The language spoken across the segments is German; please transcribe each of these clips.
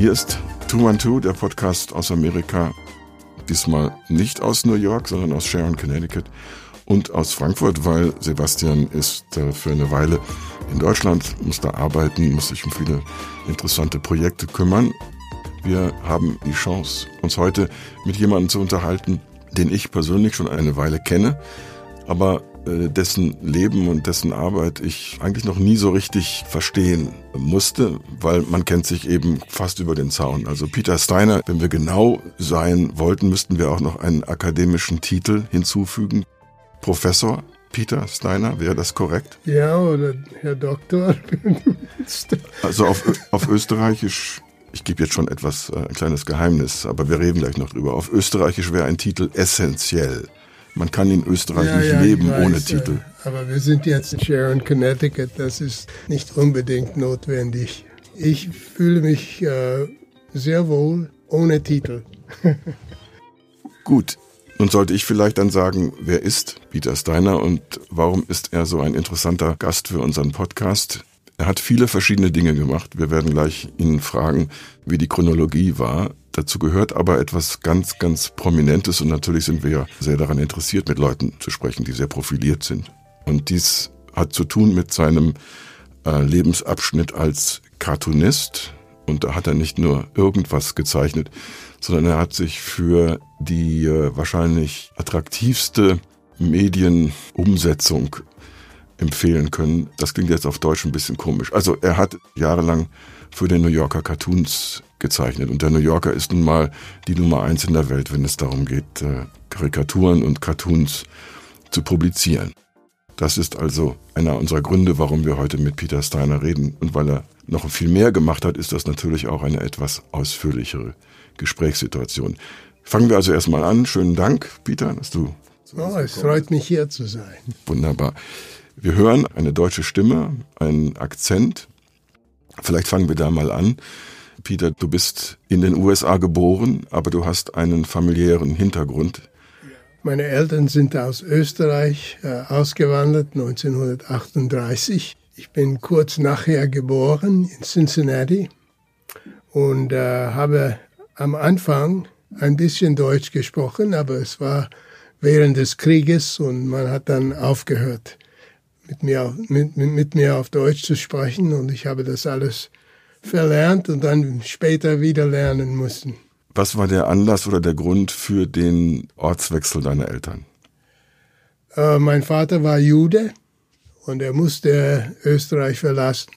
Hier ist Two Man Two, der Podcast aus Amerika. Diesmal nicht aus New York, sondern aus Sharon, Connecticut und aus Frankfurt, weil Sebastian ist äh, für eine Weile in Deutschland, muss da arbeiten, muss sich um viele interessante Projekte kümmern. Wir haben die Chance, uns heute mit jemandem zu unterhalten, den ich persönlich schon eine Weile kenne, aber dessen Leben und dessen Arbeit ich eigentlich noch nie so richtig verstehen musste, weil man kennt sich eben fast über den Zaun. Also Peter Steiner, wenn wir genau sein wollten, müssten wir auch noch einen akademischen Titel hinzufügen. Professor Peter Steiner, wäre das korrekt? Ja, oder Herr Doktor. also auf, auf Österreichisch ich gebe jetzt schon etwas, äh, ein kleines Geheimnis, aber wir reden gleich noch drüber. Auf Österreichisch wäre ein Titel essentiell. Man kann in Österreich ja, nicht ja, leben weiß, ohne Titel. Aber wir sind jetzt in Sharon, Connecticut. Das ist nicht unbedingt notwendig. Ich fühle mich äh, sehr wohl ohne Titel. Gut. Nun sollte ich vielleicht dann sagen, wer ist Peter Steiner und warum ist er so ein interessanter Gast für unseren Podcast? Er hat viele verschiedene Dinge gemacht. Wir werden gleich ihn fragen, wie die Chronologie war. Dazu gehört aber etwas ganz, ganz Prominentes und natürlich sind wir ja sehr daran interessiert, mit Leuten zu sprechen, die sehr profiliert sind. Und dies hat zu tun mit seinem äh, Lebensabschnitt als Cartoonist. Und da hat er nicht nur irgendwas gezeichnet, sondern er hat sich für die äh, wahrscheinlich attraktivste Medienumsetzung empfehlen können. Das klingt jetzt auf Deutsch ein bisschen komisch. Also er hat jahrelang für den New Yorker Cartoons gezeichnet. Und der New Yorker ist nun mal die Nummer eins in der Welt, wenn es darum geht, äh, Karikaturen und Cartoons zu publizieren. Das ist also einer unserer Gründe, warum wir heute mit Peter Steiner reden. Und weil er noch viel mehr gemacht hat, ist das natürlich auch eine etwas ausführlichere Gesprächssituation. Fangen wir also erstmal an. Schönen Dank, Peter, dass du. Oh, es freut mich hier zu sein. Wunderbar. Wir hören eine deutsche Stimme, einen Akzent. Vielleicht fangen wir da mal an. Peter, du bist in den USA geboren, aber du hast einen familiären Hintergrund. Meine Eltern sind aus Österreich äh, ausgewandert 1938. Ich bin kurz nachher geboren in Cincinnati und äh, habe am Anfang ein bisschen Deutsch gesprochen, aber es war während des Krieges und man hat dann aufgehört mit mir, mit, mit mir auf Deutsch zu sprechen und ich habe das alles verlernt und dann später wieder lernen müssen. Was war der Anlass oder der Grund für den Ortswechsel deiner Eltern? Äh, mein Vater war Jude und er musste Österreich verlassen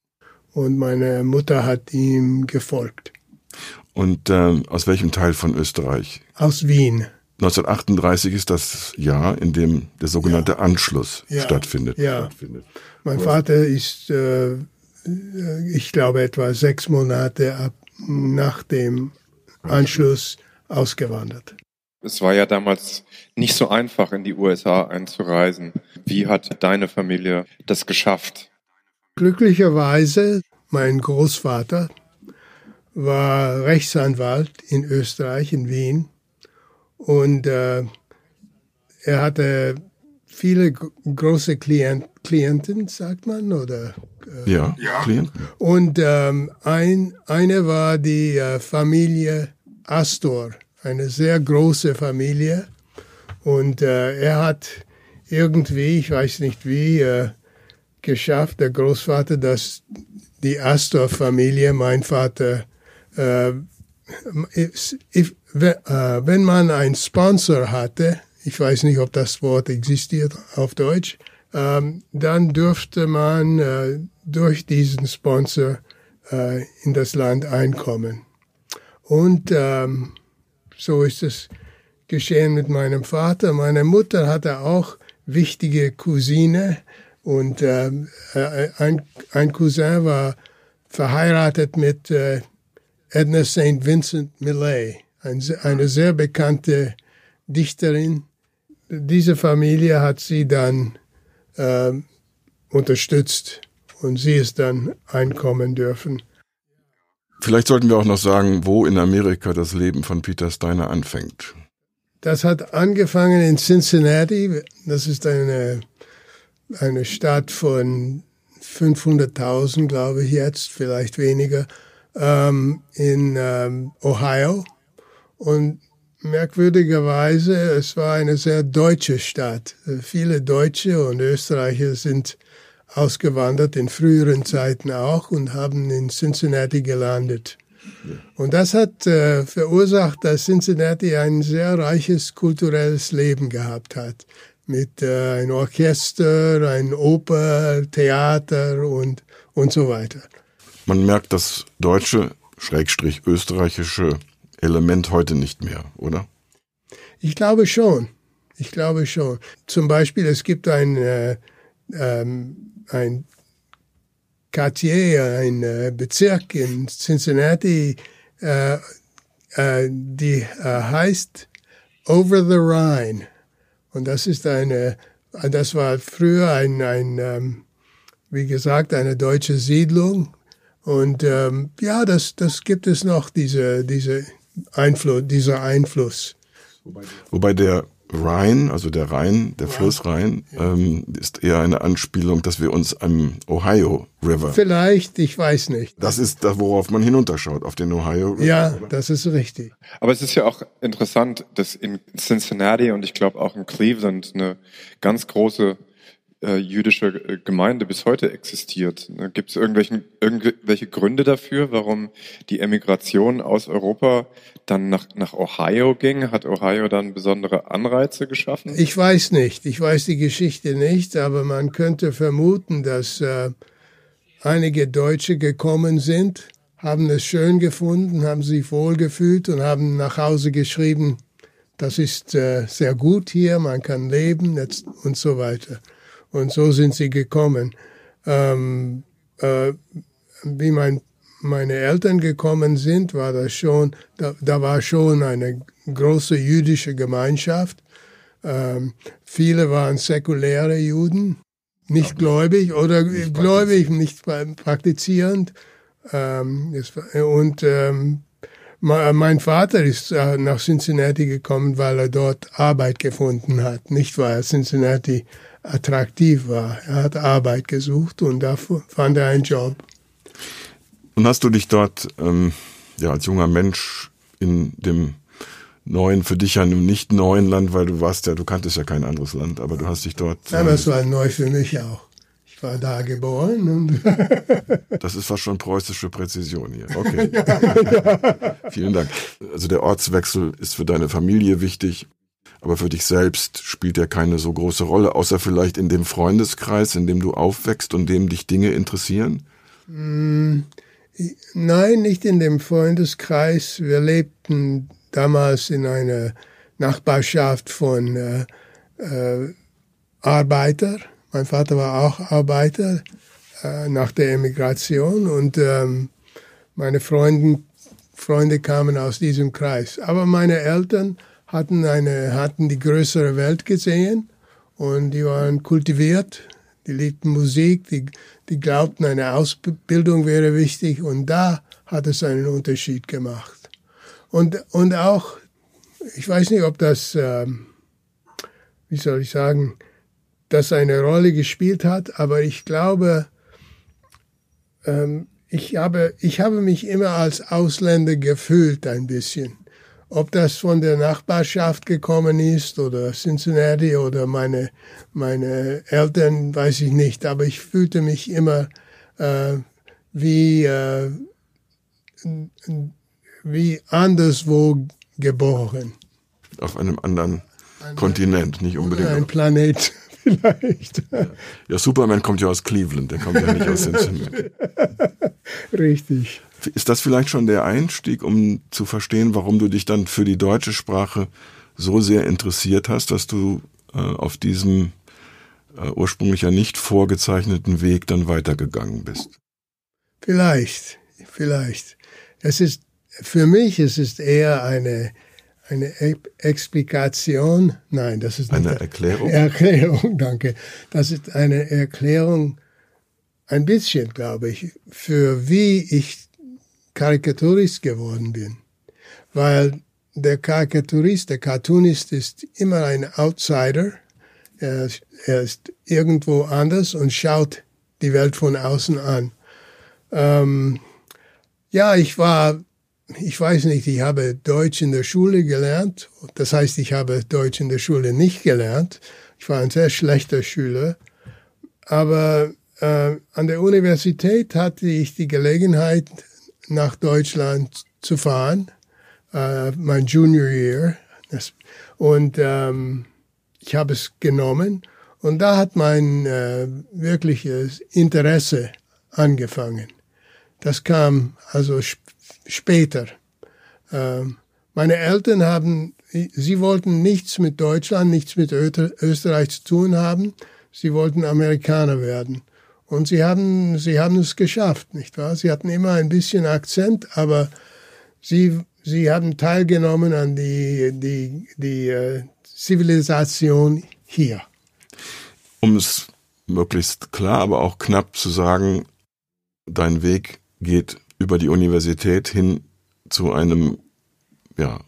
und meine Mutter hat ihm gefolgt. Und äh, aus welchem Teil von Österreich? Aus Wien. 1938 ist das Jahr, in dem der sogenannte ja. Anschluss ja. stattfindet. Ja. Mein Vater ist, äh, ich glaube, etwa sechs Monate ab, nach dem Anschluss ausgewandert. Es war ja damals nicht so einfach, in die USA einzureisen. Wie hat deine Familie das geschafft? Glücklicherweise, mein Großvater war Rechtsanwalt in Österreich, in Wien. Und äh, er hatte viele große Klient, Klienten, sagt man, oder? Äh, ja, Klienten. Und ähm, ein, eine war die äh, Familie Astor, eine sehr große Familie. Und äh, er hat irgendwie, ich weiß nicht wie, äh, geschafft, der Großvater, dass die Astor-Familie, mein Vater, if, if, wenn man einen Sponsor hatte, ich weiß nicht, ob das Wort existiert auf Deutsch, ähm, dann dürfte man äh, durch diesen Sponsor äh, in das Land einkommen. Und ähm, so ist es geschehen mit meinem Vater. Meine Mutter hatte auch wichtige Cousine und ähm, äh, ein, ein Cousin war verheiratet mit äh, Edna St. Vincent Millay eine sehr bekannte Dichterin. Diese Familie hat sie dann äh, unterstützt und sie ist dann einkommen dürfen. Vielleicht sollten wir auch noch sagen, wo in Amerika das Leben von Peter Steiner anfängt. Das hat angefangen in Cincinnati. Das ist eine, eine Stadt von 500.000, glaube ich jetzt, vielleicht weniger. ähm, in ähm, Ohio. Und merkwürdigerweise, es war eine sehr deutsche Stadt. Viele Deutsche und Österreicher sind ausgewandert, in früheren Zeiten auch, und haben in Cincinnati gelandet. Und das hat äh, verursacht, dass Cincinnati ein sehr reiches kulturelles Leben gehabt hat. Mit äh, ein Orchester, ein Oper, Theater und, und so weiter. Man merkt das deutsche, schrägstrich österreichische Element heute nicht mehr, oder? Ich glaube schon. Ich glaube schon. Zum Beispiel, es gibt ein, äh, ähm, ein Quartier, ein äh, Bezirk in Cincinnati, äh, äh, die äh, heißt Over the Rhine. Und das ist eine, das war früher ein, ein ähm, wie gesagt, eine deutsche Siedlung. Und ähm, ja, das, das gibt es noch, diese, diese Einfluss, dieser Einfluss. Wobei der Rhein, also der Rhein, der ja. Fluss Rhein, ähm, ist eher eine Anspielung, dass wir uns am Ohio River. Vielleicht, ich weiß nicht. Das ist da, worauf man hinunterschaut, auf den Ohio River. Ja, das ist richtig. Aber es ist ja auch interessant, dass in Cincinnati und ich glaube auch in Cleveland eine ganz große äh, jüdische äh, Gemeinde bis heute existiert. Ne, Gibt es irgendwelche Gründe dafür, warum die Emigration aus Europa dann nach, nach Ohio ging? Hat Ohio dann besondere Anreize geschaffen? Ich weiß nicht. Ich weiß die Geschichte nicht, aber man könnte vermuten, dass äh, einige Deutsche gekommen sind, haben es schön gefunden, haben sich wohlgefühlt und haben nach Hause geschrieben, das ist äh, sehr gut hier, man kann leben und so weiter. Und so sind sie gekommen. Ähm, äh, wie mein, meine Eltern gekommen sind, war das schon, da, da war schon eine große jüdische Gemeinschaft. Ähm, viele waren säkuläre Juden, nicht gläubig oder nicht gläubig, nicht praktizierend. Ähm, und ähm, mein Vater ist äh, nach Cincinnati gekommen, weil er dort Arbeit gefunden hat, nicht weil Cincinnati attraktiv war. Er hat Arbeit gesucht und da fand er einen Job. Und hast du dich dort ähm, ja als junger Mensch in dem neuen, für dich ja einem nicht neuen Land, weil du warst ja, du kanntest ja kein anderes Land, aber du hast dich dort. Ja, aber es war neu für mich auch. Ich war da geboren und Das ist fast schon preußische Präzision hier. Okay. ja. Vielen Dank. Also der Ortswechsel ist für deine Familie wichtig aber für dich selbst spielt er keine so große Rolle, außer vielleicht in dem Freundeskreis, in dem du aufwächst und dem dich Dinge interessieren? Mm, nein, nicht in dem Freundeskreis. Wir lebten damals in einer Nachbarschaft von äh, äh, Arbeiter. Mein Vater war auch Arbeiter äh, nach der Emigration und ähm, meine Freunden, Freunde kamen aus diesem Kreis. Aber meine Eltern hatten, eine, hatten die größere Welt gesehen und die waren kultiviert, die liebten Musik, die, die glaubten, eine Ausbildung wäre wichtig und da hat es einen Unterschied gemacht. Und, und auch, ich weiß nicht, ob das, ähm, wie soll ich sagen, das eine Rolle gespielt hat, aber ich glaube, ähm, ich, habe, ich habe mich immer als Ausländer gefühlt ein bisschen. Ob das von der Nachbarschaft gekommen ist oder Cincinnati oder meine, meine Eltern, weiß ich nicht. Aber ich fühlte mich immer äh, wie, äh, wie anderswo geboren. Auf einem anderen ein, Kontinent, nicht unbedingt. Ein Planet vielleicht. Ja. ja, Superman kommt ja aus Cleveland, der kommt ja nicht aus Cincinnati. Richtig. Ist das vielleicht schon der Einstieg, um zu verstehen, warum du dich dann für die deutsche Sprache so sehr interessiert hast, dass du äh, auf diesem äh, ursprünglich ja nicht vorgezeichneten Weg dann weitergegangen bist? Vielleicht, vielleicht. Es ist, für mich es ist eher eine, eine Explikation, nein, das ist eine Erklärung. Erklärung, danke. Das ist eine Erklärung, ein bisschen, glaube ich, für wie ich Karikaturist geworden bin. Weil der Karikaturist, der Cartoonist ist immer ein Outsider. Er, er, ist irgendwo anders und schaut die Welt von außen an. Ähm, Ja, ich war, ich weiß nicht, ich habe Deutsch in der Schule gelernt. Das heißt, ich habe Deutsch in der Schule nicht gelernt. Ich war ein sehr schlechter Schüler. Aber äh, an der Universität hatte ich die Gelegenheit, nach Deutschland zu fahren, äh, mein Junior Year. Das, und ähm, ich habe es genommen. Und da hat mein äh, wirkliches Interesse angefangen. Das kam also später. Ähm, meine Eltern haben, sie wollten nichts mit Deutschland, nichts mit Österreich zu tun haben. Sie wollten Amerikaner werden. Und sie haben, sie haben es geschafft, nicht wahr? Sie hatten immer ein bisschen Akzent, aber sie, sie haben teilgenommen an die, die, die äh, Zivilisation hier. Um es möglichst klar, aber auch knapp zu sagen, dein Weg geht über die Universität hin zu einem ja,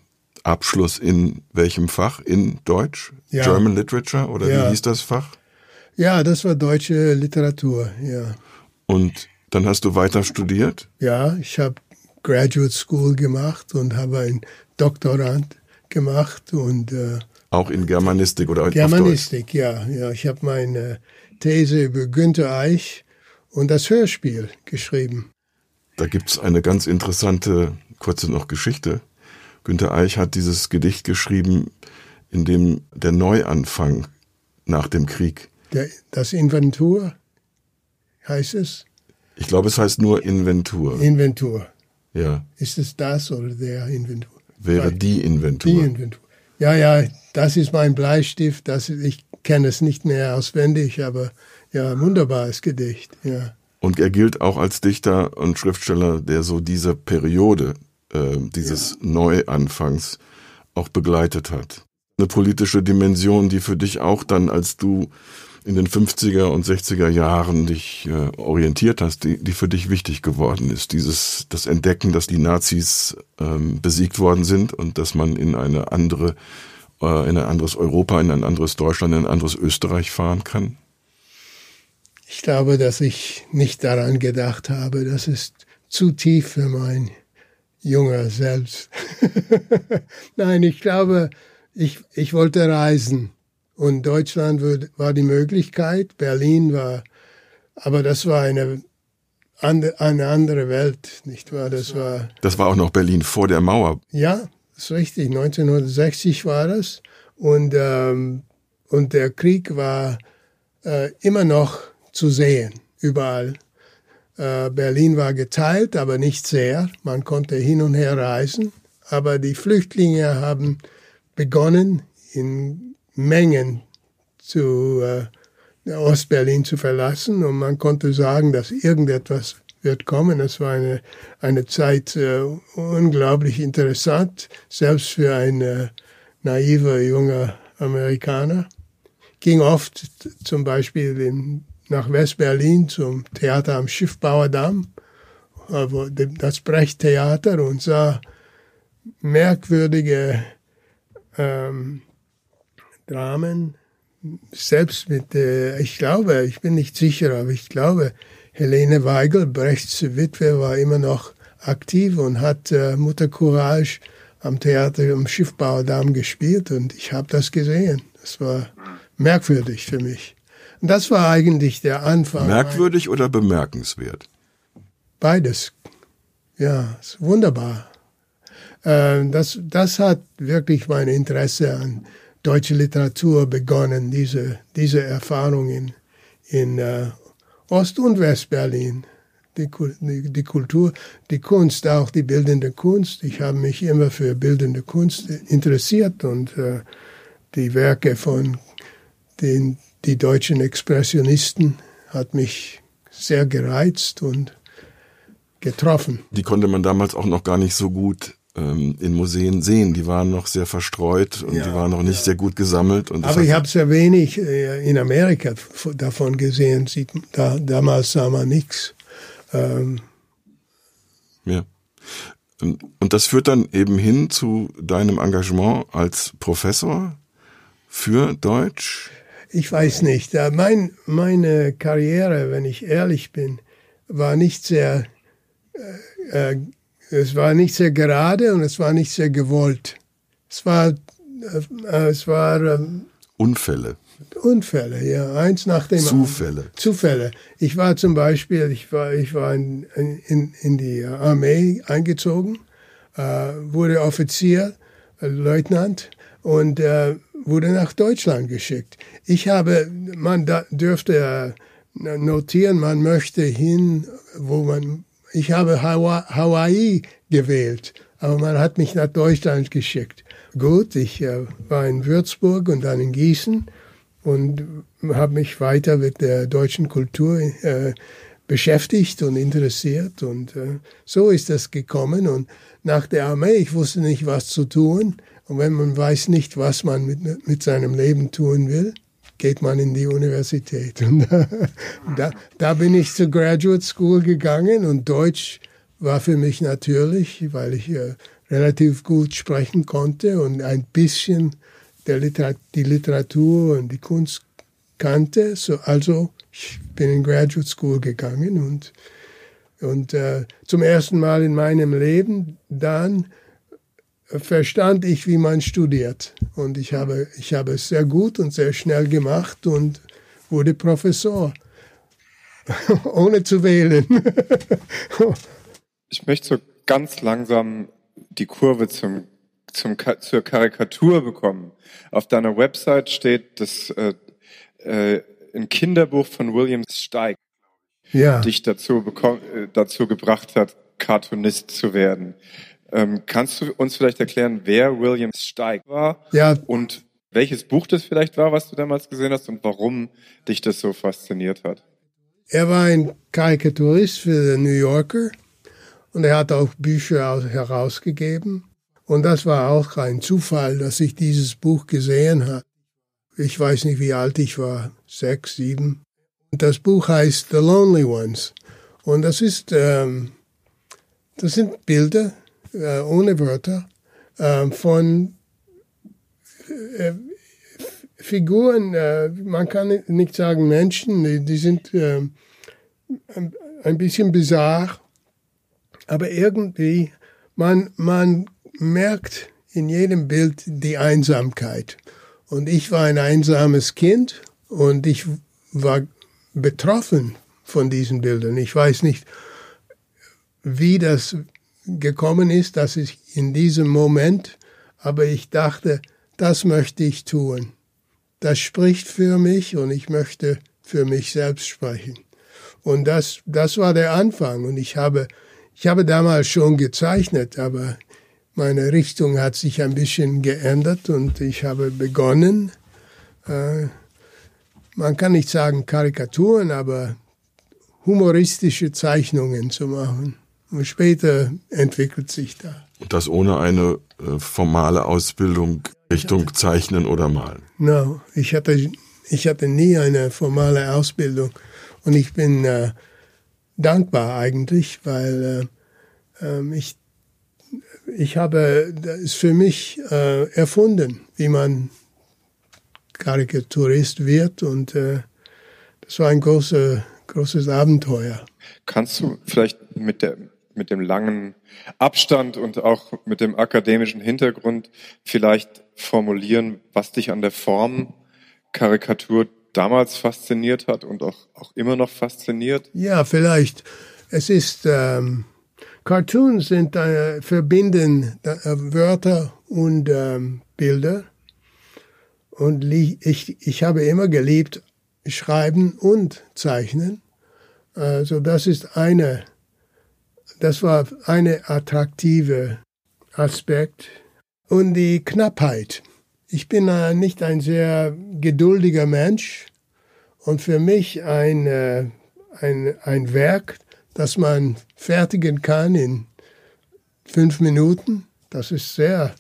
Abschluss in welchem Fach? In Deutsch? Ja. German Literature oder ja. wie hieß das Fach? Ja, das war deutsche Literatur, ja. Und dann hast du weiter studiert? Ja, ich habe Graduate School gemacht und habe ein Doktorand gemacht und äh, auch in Germanistik oder Germanistik, ja, ja. Ich habe meine These über Günter Eich und das Hörspiel geschrieben. Da gibt's eine ganz interessante kurze noch Geschichte. Günter Eich hat dieses Gedicht geschrieben, in dem der Neuanfang nach dem Krieg der, das Inventur heißt es? Ich glaube, es heißt nur Inventur. Inventur. Ja. Ist es das oder der Inventur? Wäre die Inventur. Die Inventur. Ja, ja, das ist mein Bleistift. Das, ich kenne es nicht mehr auswendig, aber ja, wunderbares Gedicht. Ja. Und er gilt auch als Dichter und Schriftsteller, der so diese Periode äh, dieses ja. Neuanfangs auch begleitet hat. Eine politische Dimension, die für dich auch dann, als du in den 50er und 60er Jahren dich äh, orientiert hast, die, die für dich wichtig geworden ist. Dieses, das Entdecken, dass die Nazis ähm, besiegt worden sind und dass man in eine andere, äh, in ein anderes Europa, in ein anderes Deutschland, in ein anderes Österreich fahren kann? Ich glaube, dass ich nicht daran gedacht habe. Das ist zu tief für mein junger Selbst. Nein, ich glaube, ich, ich wollte reisen. Und Deutschland war die Möglichkeit, Berlin war, aber das war eine, eine andere Welt, nicht wahr? Das war. Das war auch noch Berlin vor der Mauer. Ja, das ist richtig. 1960 war das. Und, ähm, und der Krieg war äh, immer noch zu sehen, überall. Äh, Berlin war geteilt, aber nicht sehr. Man konnte hin und her reisen. Aber die Flüchtlinge haben begonnen, in Mengen zu äh, Ostberlin zu verlassen und man konnte sagen, dass irgendetwas wird kommen. Es war eine, eine Zeit äh, unglaublich interessant, selbst für einen äh, naiver junger Amerikaner. Ging oft zum Beispiel in, nach Westberlin zum Theater am Schiffbauerdamm, das Brecht-Theater und sah merkwürdige ähm, Dramen, selbst mit, äh, ich glaube, ich bin nicht sicher, aber ich glaube, Helene Weigel, Brechts Witwe, war immer noch aktiv und hat äh, Mutter Courage am Theater am Schiffbauerdamm gespielt und ich habe das gesehen. Das war merkwürdig für mich. Das war eigentlich der Anfang. Merkwürdig oder bemerkenswert? Beides. Ja, ist wunderbar. Äh, das, das hat wirklich mein Interesse an deutsche Literatur begonnen, diese, diese Erfahrung in, in uh, Ost- und Westberlin. Die, die, die, Kultur, die Kunst, auch die bildende Kunst. Ich habe mich immer für bildende Kunst interessiert und uh, die Werke von den die deutschen Expressionisten hat mich sehr gereizt und getroffen. Die konnte man damals auch noch gar nicht so gut ähm, in Museen sehen. Die waren noch sehr verstreut und ja, die waren noch nicht ja. sehr gut gesammelt. Aber ich habe sehr wenig äh, in Amerika davon gesehen. Sieht, da, damals sah man nichts. Ähm. Ja. Und das führt dann eben hin zu deinem Engagement als Professor für Deutsch? Ich weiß nicht. Mein, meine Karriere, wenn ich ehrlich bin, war nicht sehr äh, äh, es war nicht sehr gerade und es war nicht sehr gewollt. Es war, äh, es war ähm, Unfälle. Unfälle, ja, eins nach dem Zufälle. anderen. Zufälle. Ich war zum Beispiel, ich war, ich war in, in, in die Armee eingezogen, äh, wurde Offizier, äh, Leutnant und äh, wurde nach Deutschland geschickt. Ich habe, man da, dürfte notieren, man möchte hin, wo man, ich habe Hawaii gewählt, aber man hat mich nach Deutschland geschickt. Gut, ich äh, war in Würzburg und dann in Gießen und habe mich weiter mit der deutschen Kultur äh, beschäftigt und interessiert und äh, so ist das gekommen und nach der Armee, ich wusste nicht, was zu tun und wenn man weiß nicht, was man mit, mit seinem Leben tun will, geht man in die Universität und da, da bin ich zur Graduate School gegangen und Deutsch war für mich natürlich, weil ich äh, relativ gut sprechen konnte und ein bisschen der Literat die Literatur und die Kunst kannte. So, also ich bin in Graduate School gegangen und, und äh, zum ersten Mal in meinem Leben dann verstand ich, wie man studiert. Und ich habe, ich habe es sehr gut und sehr schnell gemacht und wurde Professor, ohne zu wählen. ich möchte so ganz langsam die Kurve zum zum, zur Karikatur bekommen. Auf deiner Website steht, dass äh, äh, ein Kinderbuch von William Steig ja. dich dazu, bekommen, äh, dazu gebracht hat, Cartoonist zu werden. Ähm, kannst du uns vielleicht erklären, wer William Steig war ja. und welches Buch das vielleicht war, was du damals gesehen hast und warum dich das so fasziniert hat? Er war ein Karikaturist für den New Yorker und er hat auch Bücher herausgegeben. Und das war auch ein Zufall, dass ich dieses Buch gesehen habe. Ich weiß nicht, wie alt ich war, sechs, sieben. Und das Buch heißt The Lonely Ones. Und das ist, ähm, das sind Bilder äh, ohne Wörter äh, von äh, Figuren. Äh, man kann nicht sagen Menschen, die, die sind ähm, ein bisschen bizarr, aber irgendwie man man merkt in jedem Bild die Einsamkeit. Und ich war ein einsames Kind und ich war betroffen von diesen Bildern. Ich weiß nicht, wie das gekommen ist, dass ich in diesem Moment, aber ich dachte, das möchte ich tun. Das spricht für mich und ich möchte für mich selbst sprechen. Und das, das war der Anfang. Und ich habe, ich habe damals schon gezeichnet, aber meine Richtung hat sich ein bisschen geändert und ich habe begonnen, äh, man kann nicht sagen Karikaturen, aber humoristische Zeichnungen zu machen. Und später entwickelt sich da. Und das ohne eine äh, formale Ausbildung Richtung Zeichnen oder Malen? No, ich hatte, ich hatte nie eine formale Ausbildung. Und ich bin äh, dankbar eigentlich, weil äh, ähm, ich ich habe es für mich äh, erfunden, wie man Karikaturist wird und äh, das war ein große, großes Abenteuer. Kannst du vielleicht mit, der, mit dem langen Abstand und auch mit dem akademischen Hintergrund vielleicht formulieren, was dich an der Form Karikatur damals fasziniert hat und auch, auch immer noch fasziniert? Ja, vielleicht. Es ist ähm, Cartoons sind äh, verbinden äh, Wörter und ähm, Bilder. Und ich, ich habe immer geliebt, schreiben und zeichnen. Also das ist eine, das war eine attraktive Aspekt. Und die Knappheit. Ich bin äh, nicht ein sehr geduldiger Mensch und für mich ein, äh, ein, ein Werk, das man fertigen kann in fünf Minuten. Das ist sehr,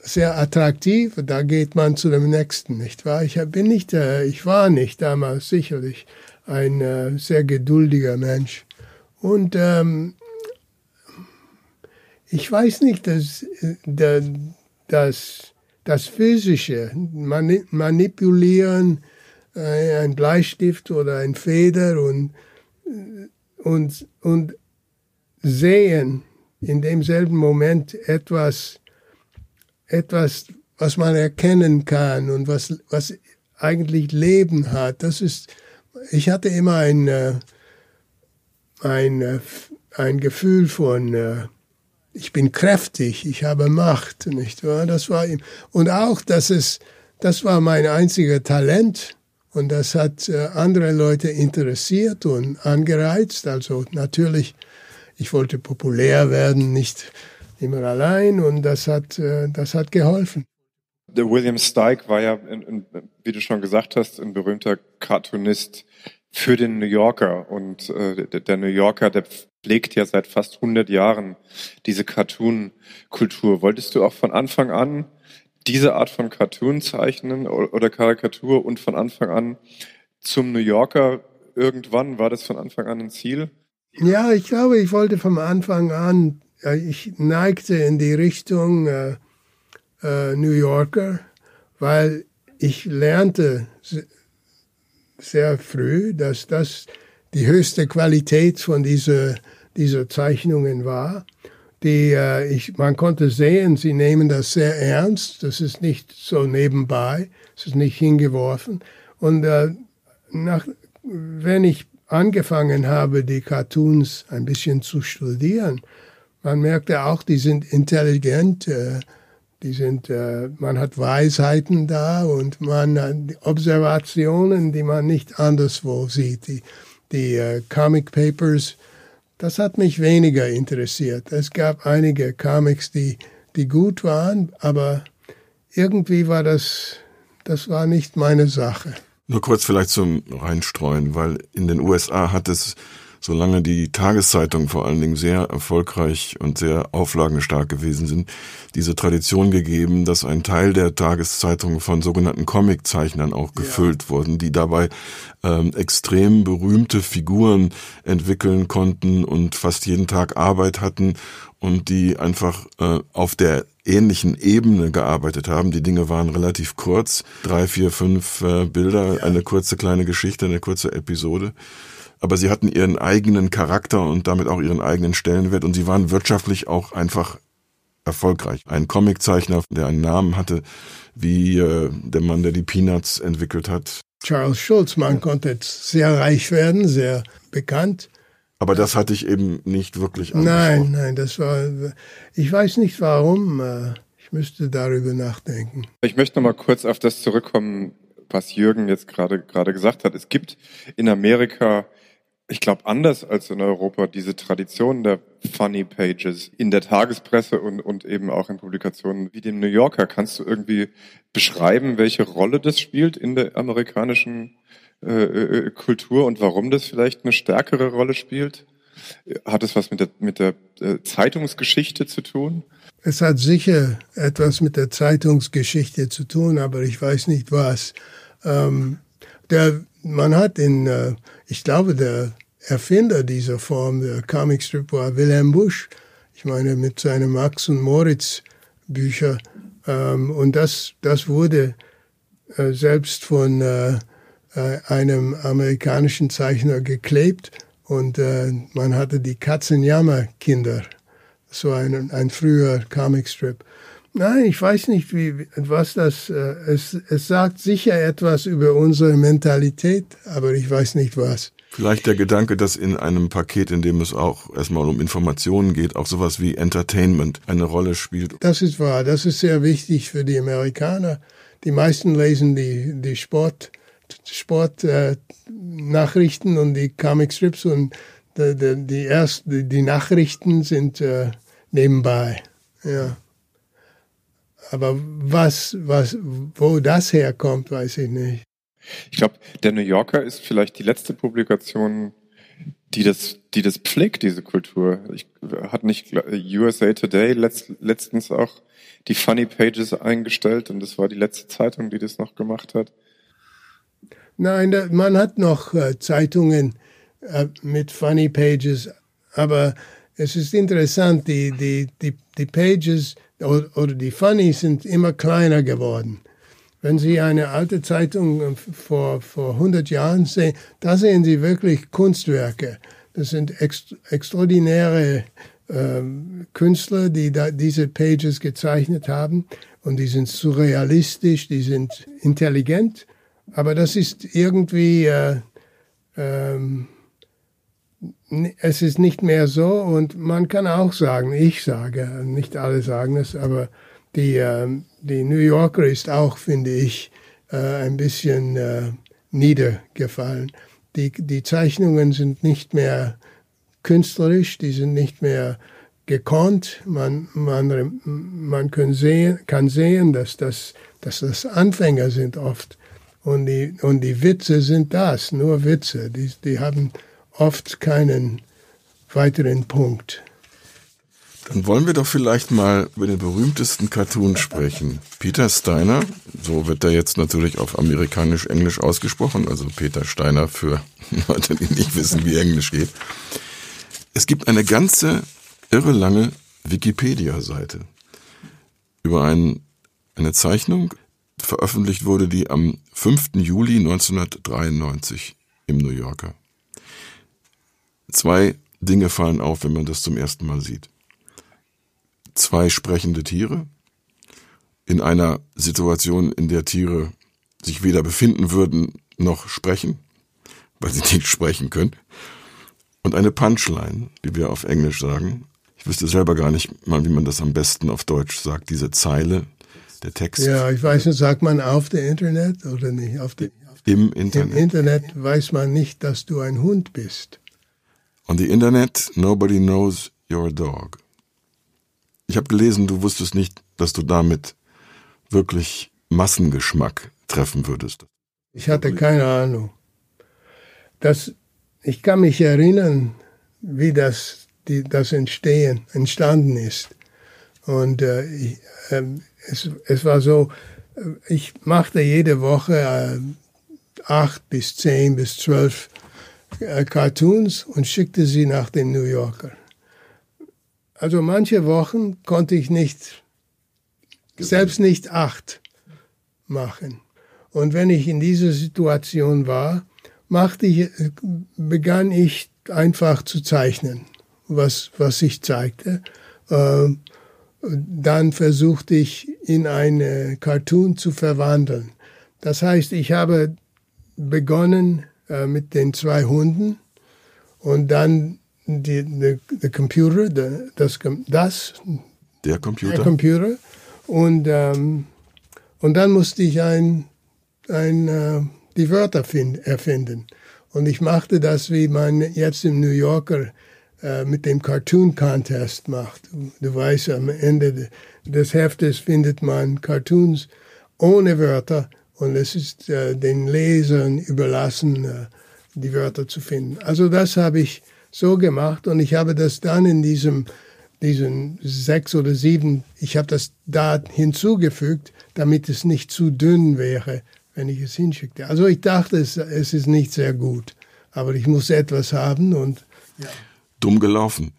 sehr attraktiv. Da geht man zu dem nächsten, nicht wahr? Ich bin nicht, äh, ich war nicht damals sicherlich ein sehr geduldiger Mensch. Und ähm, ich weiß nicht, dass, dass das Physische, manipulieren, äh, ein Bleistift oder ein Feder und und, und sehen in demselben Moment etwas, etwas, was man erkennen kann und was, was eigentlich Leben hat. Das ist, ich hatte immer ein, äh, ein, äh, ein Gefühl von, äh, ich bin kräftig, ich habe Macht, nicht wahr? Das war ihm. Und auch, dass es, das war mein einziger Talent. Und das hat andere Leute interessiert und angereizt. Also natürlich, ich wollte populär werden, nicht immer allein. Und das hat, das hat geholfen. Der William Steig war ja, wie du schon gesagt hast, ein berühmter Cartoonist für den New Yorker. Und äh, der New Yorker, der pflegt ja seit fast 100 Jahren diese Cartoon-Kultur. Wolltest du auch von Anfang an diese Art von Cartoon zeichnen oder Karikatur und von Anfang an zum New Yorker irgendwann? War das von Anfang an ein Ziel? Ja, ich glaube, ich wollte von Anfang an, ich neigte in die Richtung, äh, äh, New Yorker, weil ich lernte sehr früh, dass das die höchste Qualität von dieser, dieser Zeichnungen war. Die, äh, ich, man konnte sehen, sie nehmen das sehr ernst. Das ist nicht so nebenbei, es ist nicht hingeworfen. Und äh, nach, wenn ich angefangen habe, die Cartoons ein bisschen zu studieren, man merkte auch, die sind intelligent. Äh, die sind, äh, man hat Weisheiten da und man hat Observationen, die man nicht anderswo sieht. Die, die äh, Comic Papers, das hat mich weniger interessiert. Es gab einige Comics, die, die gut waren, aber irgendwie war das, das war nicht meine Sache. Nur kurz vielleicht zum Reinstreuen, weil in den USA hat es solange die Tageszeitungen vor allen Dingen sehr erfolgreich und sehr auflagenstark gewesen sind, diese Tradition gegeben, dass ein Teil der Tageszeitungen von sogenannten Comiczeichnern auch gefüllt ja. wurden, die dabei ähm, extrem berühmte Figuren entwickeln konnten und fast jeden Tag Arbeit hatten und die einfach äh, auf der ähnlichen Ebene gearbeitet haben. Die Dinge waren relativ kurz, drei, vier, fünf äh, Bilder, ja. eine kurze kleine Geschichte, eine kurze Episode aber sie hatten ihren eigenen Charakter und damit auch ihren eigenen Stellenwert und sie waren wirtschaftlich auch einfach erfolgreich. Ein Comiczeichner, der einen Namen hatte, wie äh, der Mann, der die Peanuts entwickelt hat. Charles Schulz, man konnte jetzt sehr reich werden, sehr bekannt. Aber das hatte ich eben nicht wirklich angesprochen. Nein, nein, das war, ich weiß nicht warum, äh, ich müsste darüber nachdenken. Ich möchte noch mal kurz auf das zurückkommen, was Jürgen jetzt gerade gerade gesagt hat. Es gibt in Amerika ich glaube, anders als in Europa, diese Tradition der Funny Pages in der Tagespresse und, und eben auch in Publikationen wie dem New Yorker, kannst du irgendwie beschreiben, welche Rolle das spielt in der amerikanischen äh, äh, Kultur und warum das vielleicht eine stärkere Rolle spielt? Hat es was mit der, mit der äh, Zeitungsgeschichte zu tun? Es hat sicher etwas mit der Zeitungsgeschichte zu tun, aber ich weiß nicht was. Ähm, der, man hat in, äh, ich glaube, der Erfinder dieser Form der Comicstrip war Wilhelm Busch. Ich meine, mit seinen Max und Moritz Bücher. Ähm, und das, das wurde äh, selbst von äh, äh, einem amerikanischen Zeichner geklebt. Und äh, man hatte die Katzenjammer-Kinder. War ein, ein früher Comicstrip. Nein, ich weiß nicht, wie, was das, äh, es, es sagt sicher etwas über unsere Mentalität, aber ich weiß nicht was. Vielleicht der Gedanke, dass in einem Paket, in dem es auch erstmal um Informationen geht, auch sowas wie Entertainment eine Rolle spielt. Das ist wahr, das ist sehr wichtig für die Amerikaner. Die meisten lesen die, die Sport, Sportnachrichten äh, und die Comicstrips und die, die, die, erst, die, die Nachrichten sind äh, nebenbei. Ja. Aber was, was, wo das herkommt, weiß ich nicht. Ich glaube, der New Yorker ist vielleicht die letzte Publikation, die das, die das pflegt, diese Kultur. Ich, hat nicht USA Today letzt, letztens auch die Funny Pages eingestellt und das war die letzte Zeitung, die das noch gemacht hat? Nein, man hat noch äh, Zeitungen äh, mit Funny Pages, aber es ist interessant, die, die, die, die Pages oder die Funny sind immer kleiner geworden. Wenn Sie eine alte Zeitung äh, vor, vor 100 Jahren sehen, da sehen Sie wirklich Kunstwerke. Das sind ext extraordinäre äh, Künstler, die da diese Pages gezeichnet haben. Und die sind surrealistisch, die sind intelligent. Aber das ist irgendwie, äh, ähm, es ist nicht mehr so. Und man kann auch sagen, ich sage, nicht alle sagen es, aber die, äh, die New Yorker ist auch, finde ich, äh, ein bisschen äh, niedergefallen. Die, die Zeichnungen sind nicht mehr künstlerisch, die sind nicht mehr gekonnt. Man, man, man kann, sehen, kann sehen, dass das, dass das Anfänger sind oft. Und die, und die Witze sind das, nur Witze. Die, die haben oft keinen weiteren Punkt. Dann wollen wir doch vielleicht mal über den berühmtesten Cartoon sprechen. Peter Steiner, so wird er jetzt natürlich auf amerikanisch-englisch ausgesprochen, also Peter Steiner für Leute, die nicht wissen, wie Englisch geht. Es gibt eine ganze irre lange Wikipedia-Seite über ein, eine Zeichnung, veröffentlicht wurde die am 5. Juli 1993 im New Yorker. Zwei Dinge fallen auf, wenn man das zum ersten Mal sieht zwei sprechende Tiere in einer Situation, in der Tiere sich weder befinden würden noch sprechen, weil sie nicht sprechen können. Und eine Punchline, die wir auf Englisch sagen. Ich wüsste selber gar nicht mal, wie man das am besten auf Deutsch sagt. Diese Zeile, der Text. Ja, ich weiß nicht, sagt man auf dem Internet oder nicht? Auf dem, Im Internet. Im Internet weiß man nicht, dass du ein Hund bist. On the Internet, nobody knows you're a dog. Ich habe gelesen, du wusstest nicht, dass du damit wirklich Massengeschmack treffen würdest. Ich hatte keine Ahnung. Das, ich kann mich erinnern, wie das, die, das Entstehen entstanden ist. Und äh, ich, äh, es, es war so, äh, ich machte jede Woche äh, acht bis zehn bis zwölf Cartoons und schickte sie nach dem New Yorker. Also manche Wochen konnte ich nicht, selbst nicht acht machen. Und wenn ich in dieser Situation war, machte ich, begann ich einfach zu zeichnen, was, was ich zeigte. Ähm, dann versuchte ich in eine Cartoon zu verwandeln. Das heißt, ich habe begonnen äh, mit den zwei Hunden und dann die, the, the Computer, the, das, das, der Computer, der Computer. Und, ähm, und dann musste ich ein, ein, äh, die Wörter find, erfinden. Und ich machte das, wie man jetzt im New Yorker äh, mit dem Cartoon Contest macht. Du weißt, am Ende des Heftes findet man Cartoons ohne Wörter und es ist äh, den Lesern überlassen, äh, die Wörter zu finden. Also das habe ich so gemacht und ich habe das dann in diesem diesen sechs oder sieben, ich habe das da hinzugefügt, damit es nicht zu dünn wäre, wenn ich es hinschickte. Also ich dachte, es, es ist nicht sehr gut, aber ich muss etwas haben und ja. Dumm gelaufen.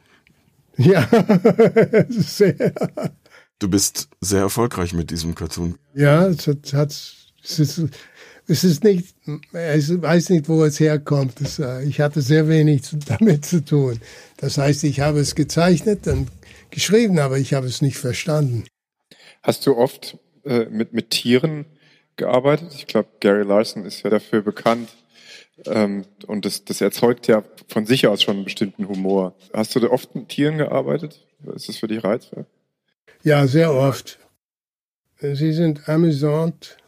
Ja, sehr. Du bist sehr erfolgreich mit diesem Cartoon. Ja, es hat, hat es ist es ist nicht, ich weiß nicht, wo es herkommt. Das, äh, ich hatte sehr wenig damit zu tun. Das heißt, ich habe es gezeichnet und geschrieben, aber ich habe es nicht verstanden. Hast du oft äh, mit, mit Tieren gearbeitet? Ich glaube, Gary Larson ist ja dafür bekannt. Ähm, und das, das erzeugt ja von sich aus schon einen bestimmten Humor. Hast du da oft mit Tieren gearbeitet? Ist das für dich reizvoll? Ja, sehr oft. Sie sind amüsant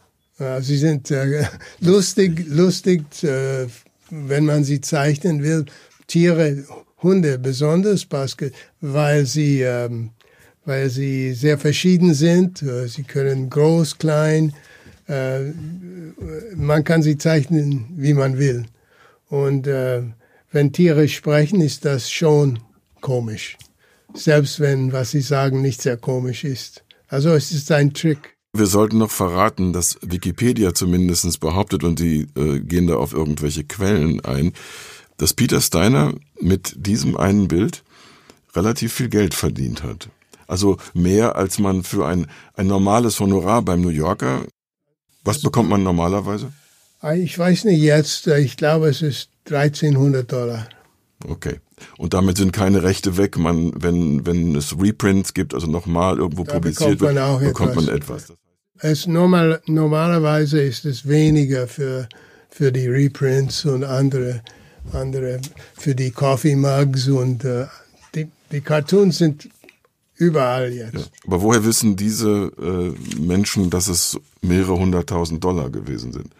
Sie sind äh, lustig, lustig, äh, wenn man sie zeichnen will. Tiere, Hunde besonders, weil sie, ähm, weil sie sehr verschieden sind. Äh, sie können groß, klein. Äh, man kann sie zeichnen, wie man will. Und äh, wenn Tiere sprechen, ist das schon komisch. Selbst wenn, was sie sagen, nicht sehr komisch ist. Also es ist ein Trick. Wir sollten noch verraten, dass Wikipedia zumindest behauptet, und die äh, gehen da auf irgendwelche Quellen ein, dass Peter Steiner mit diesem einen Bild relativ viel Geld verdient hat. Also mehr als man für ein, ein normales Honorar beim New Yorker. Was bekommt man normalerweise? Ich weiß nicht jetzt, ich glaube es ist 1300 Dollar. Okay. Und damit sind keine Rechte weg. Man, wenn, wenn es Reprints gibt, also nochmal irgendwo Da publiziert bekommt wird, bekommt man etwas. Es normal, normalerweise ist es weniger für, für die Reprints und andere, andere für die Coffee Mugs und äh, die, die Cartoons sind überall jetzt. Ja. Aber woher wissen diese äh, Menschen, dass es mehrere hunderttausend Dollar gewesen sind?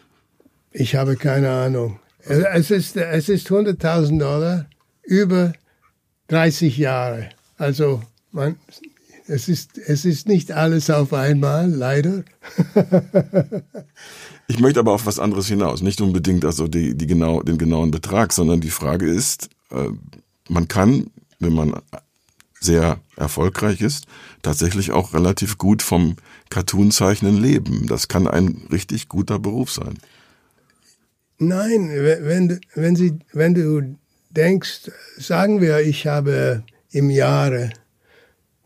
Ich habe keine Ahnung. Es ist, es ist 100.000 Dollar über 30 Jahre. Also man, es, ist, es ist nicht alles auf einmal, leider. Ich möchte aber auf was anderes hinaus. Nicht unbedingt also die, die genau, den genauen Betrag, sondern die Frage ist, äh, man kann, wenn man sehr erfolgreich ist, tatsächlich auch relativ gut vom Cartoonzeichnen leben. Das kann ein richtig guter Beruf sein. Nein, wenn, wenn, sie, wenn du denkst, sagen wir, ich habe im Jahre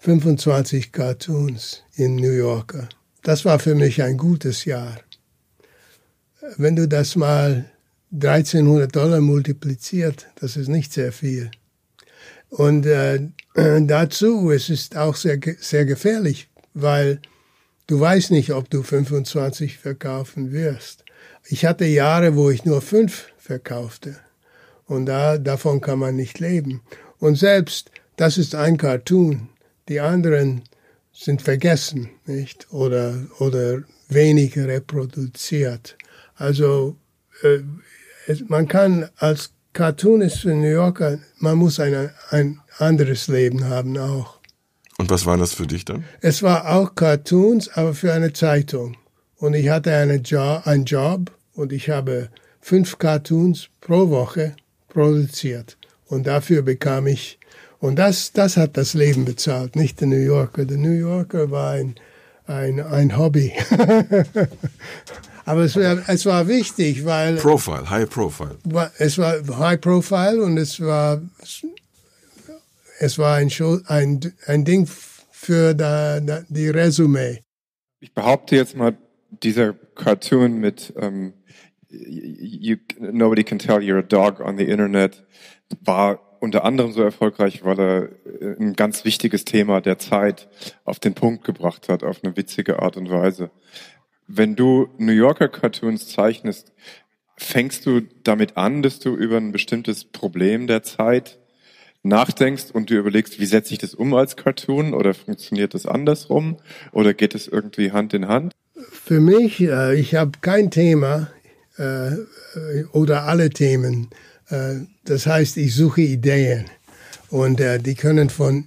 25 Cartoons in New Yorker. Das war für mich ein gutes Jahr. Wenn du das mal 1300 Dollar multipliziert, das ist nicht sehr viel. Und äh, dazu, es ist auch sehr, sehr gefährlich, weil du weißt nicht, ob du 25 verkaufen wirst. Ich hatte Jahre, wo ich nur fünf verkaufte. Und da, davon kann man nicht leben. Und selbst, das ist ein Cartoon. Die anderen sind vergessen, nicht? Oder, oder wenig reproduziert. Also, äh, es, man kann als Cartoonist für New Yorker, man muss eine, ein anderes Leben haben auch. Und was war das für dich dann? Es war auch Cartoons, aber für eine Zeitung. Und ich hatte eine jo einen Job und ich habe fünf Cartoons pro Woche produziert. Und dafür bekam ich, und das, das hat das Leben bezahlt, nicht der New Yorker. Der New Yorker war ein, ein, ein Hobby. aber es war, es war wichtig, weil Profile, High Profile. es war High Profile und es war es war ein, Show, ein, ein Ding für da, da, die Resümee. Ich behaupte jetzt mal, dieser Cartoon mit ähm, you, Nobody can tell you're a dog on the Internet war unter anderem so erfolgreich, weil er äh, ein ganz wichtiges Thema der Zeit auf den Punkt gebracht hat, auf eine witzige Art und Weise. Wenn du New Yorker Cartoons zeichnest, fängst du damit an, dass du über ein bestimmtes Problem der Zeit nachdenkst und du überlegst, wie setze ich das um als Cartoon oder funktioniert das andersrum oder geht es irgendwie Hand in Hand? Für mich, äh, ich habe kein Thema äh, oder alle Themen. Äh, das heißt, ich suche Ideen und äh, die können von,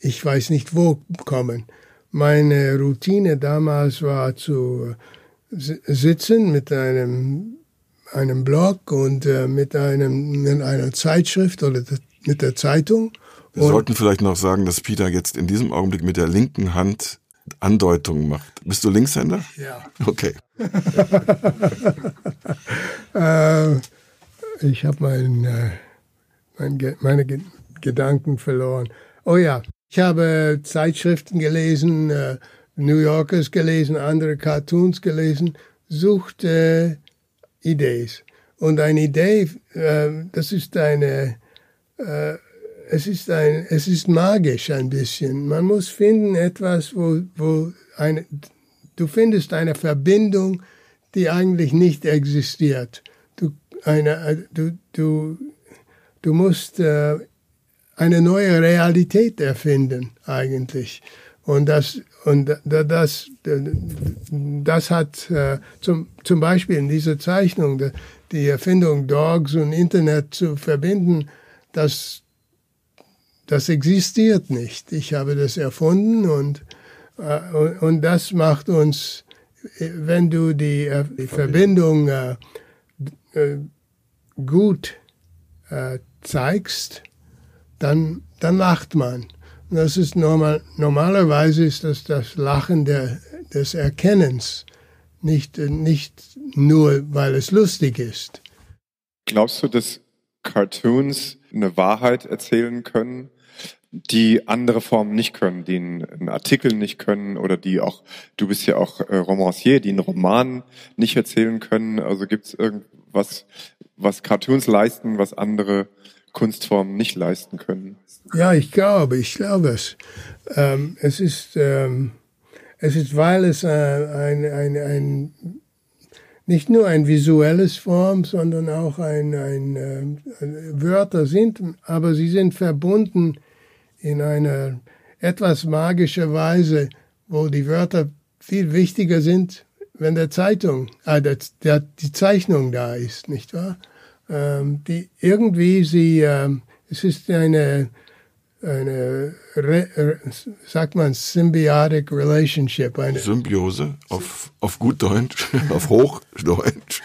ich weiß nicht wo, kommen. Meine Routine damals war zu si- sitzen mit einem einem Blog und äh, mit einem mit einer Zeitschrift oder mit der Zeitung. Wir Und- sollten vielleicht noch sagen, dass Peter jetzt in diesem Augenblick mit der linken Hand Andeutungen macht. Bist du Linkshänder? Ja. Okay. Äh, ich habe mein, äh, mein, meine Ge Gedanken verloren. Oh ja, ich habe Zeitschriften gelesen, äh, New Yorkers gelesen, andere Cartoons gelesen, suchte Ideen. Und eine Idee, äh, das ist eine, äh, es ist ein, es ist magisch ein bisschen. Man muss finden etwas, wo, wo eine, du findest eine Verbindung, die eigentlich nicht existiert. Eine, du, du, du musst äh, eine neue Realität erfinden, eigentlich. Und das, und da- das, das hat äh, zum, zum Beispiel in dieser Zeichnung die- die Erfindung Dogs und Internet zu verbinden, das, das existiert nicht. Ich habe das erfunden und, äh, und, und das macht uns, äh, wenn du die, äh, die Verbindung äh, äh, gut äh, zeigst, dann, dann lacht man. Und Das ist normal, normalerweise ist das das Lachen der, des Erkennens, nicht, äh, nicht nur, weil es lustig ist. Glaubst du, dass Cartoons eine Wahrheit erzählen können, die andere Formen nicht können, die einen Artikel nicht können oder die auch, du bist ja auch äh, Romancier, die einen Roman nicht erzählen können. Also gibt es irgendwas, was Cartoons leisten, was andere Kunstformen nicht leisten können. Ja, ich glaube, ich glaube es. Ähm, es ist, ähm, es ist, weil es äh, ein, ein, ein, nicht nur ein visuelles Form, sondern auch ein, ein, äh, Wörter sind, aber sie sind verbunden in einer etwas magische Weise, wo die Wörter viel wichtiger sind, wenn der Zeitung, äh, der, der, die Zeichnung da ist, nicht wahr? Ähm, die irgendwie sie, ähm, es ist eine, eine, re, sagt man, symbiotic relationship. Eine Symbiose auf, auf gut Deutsch, auf Hochdeutsch.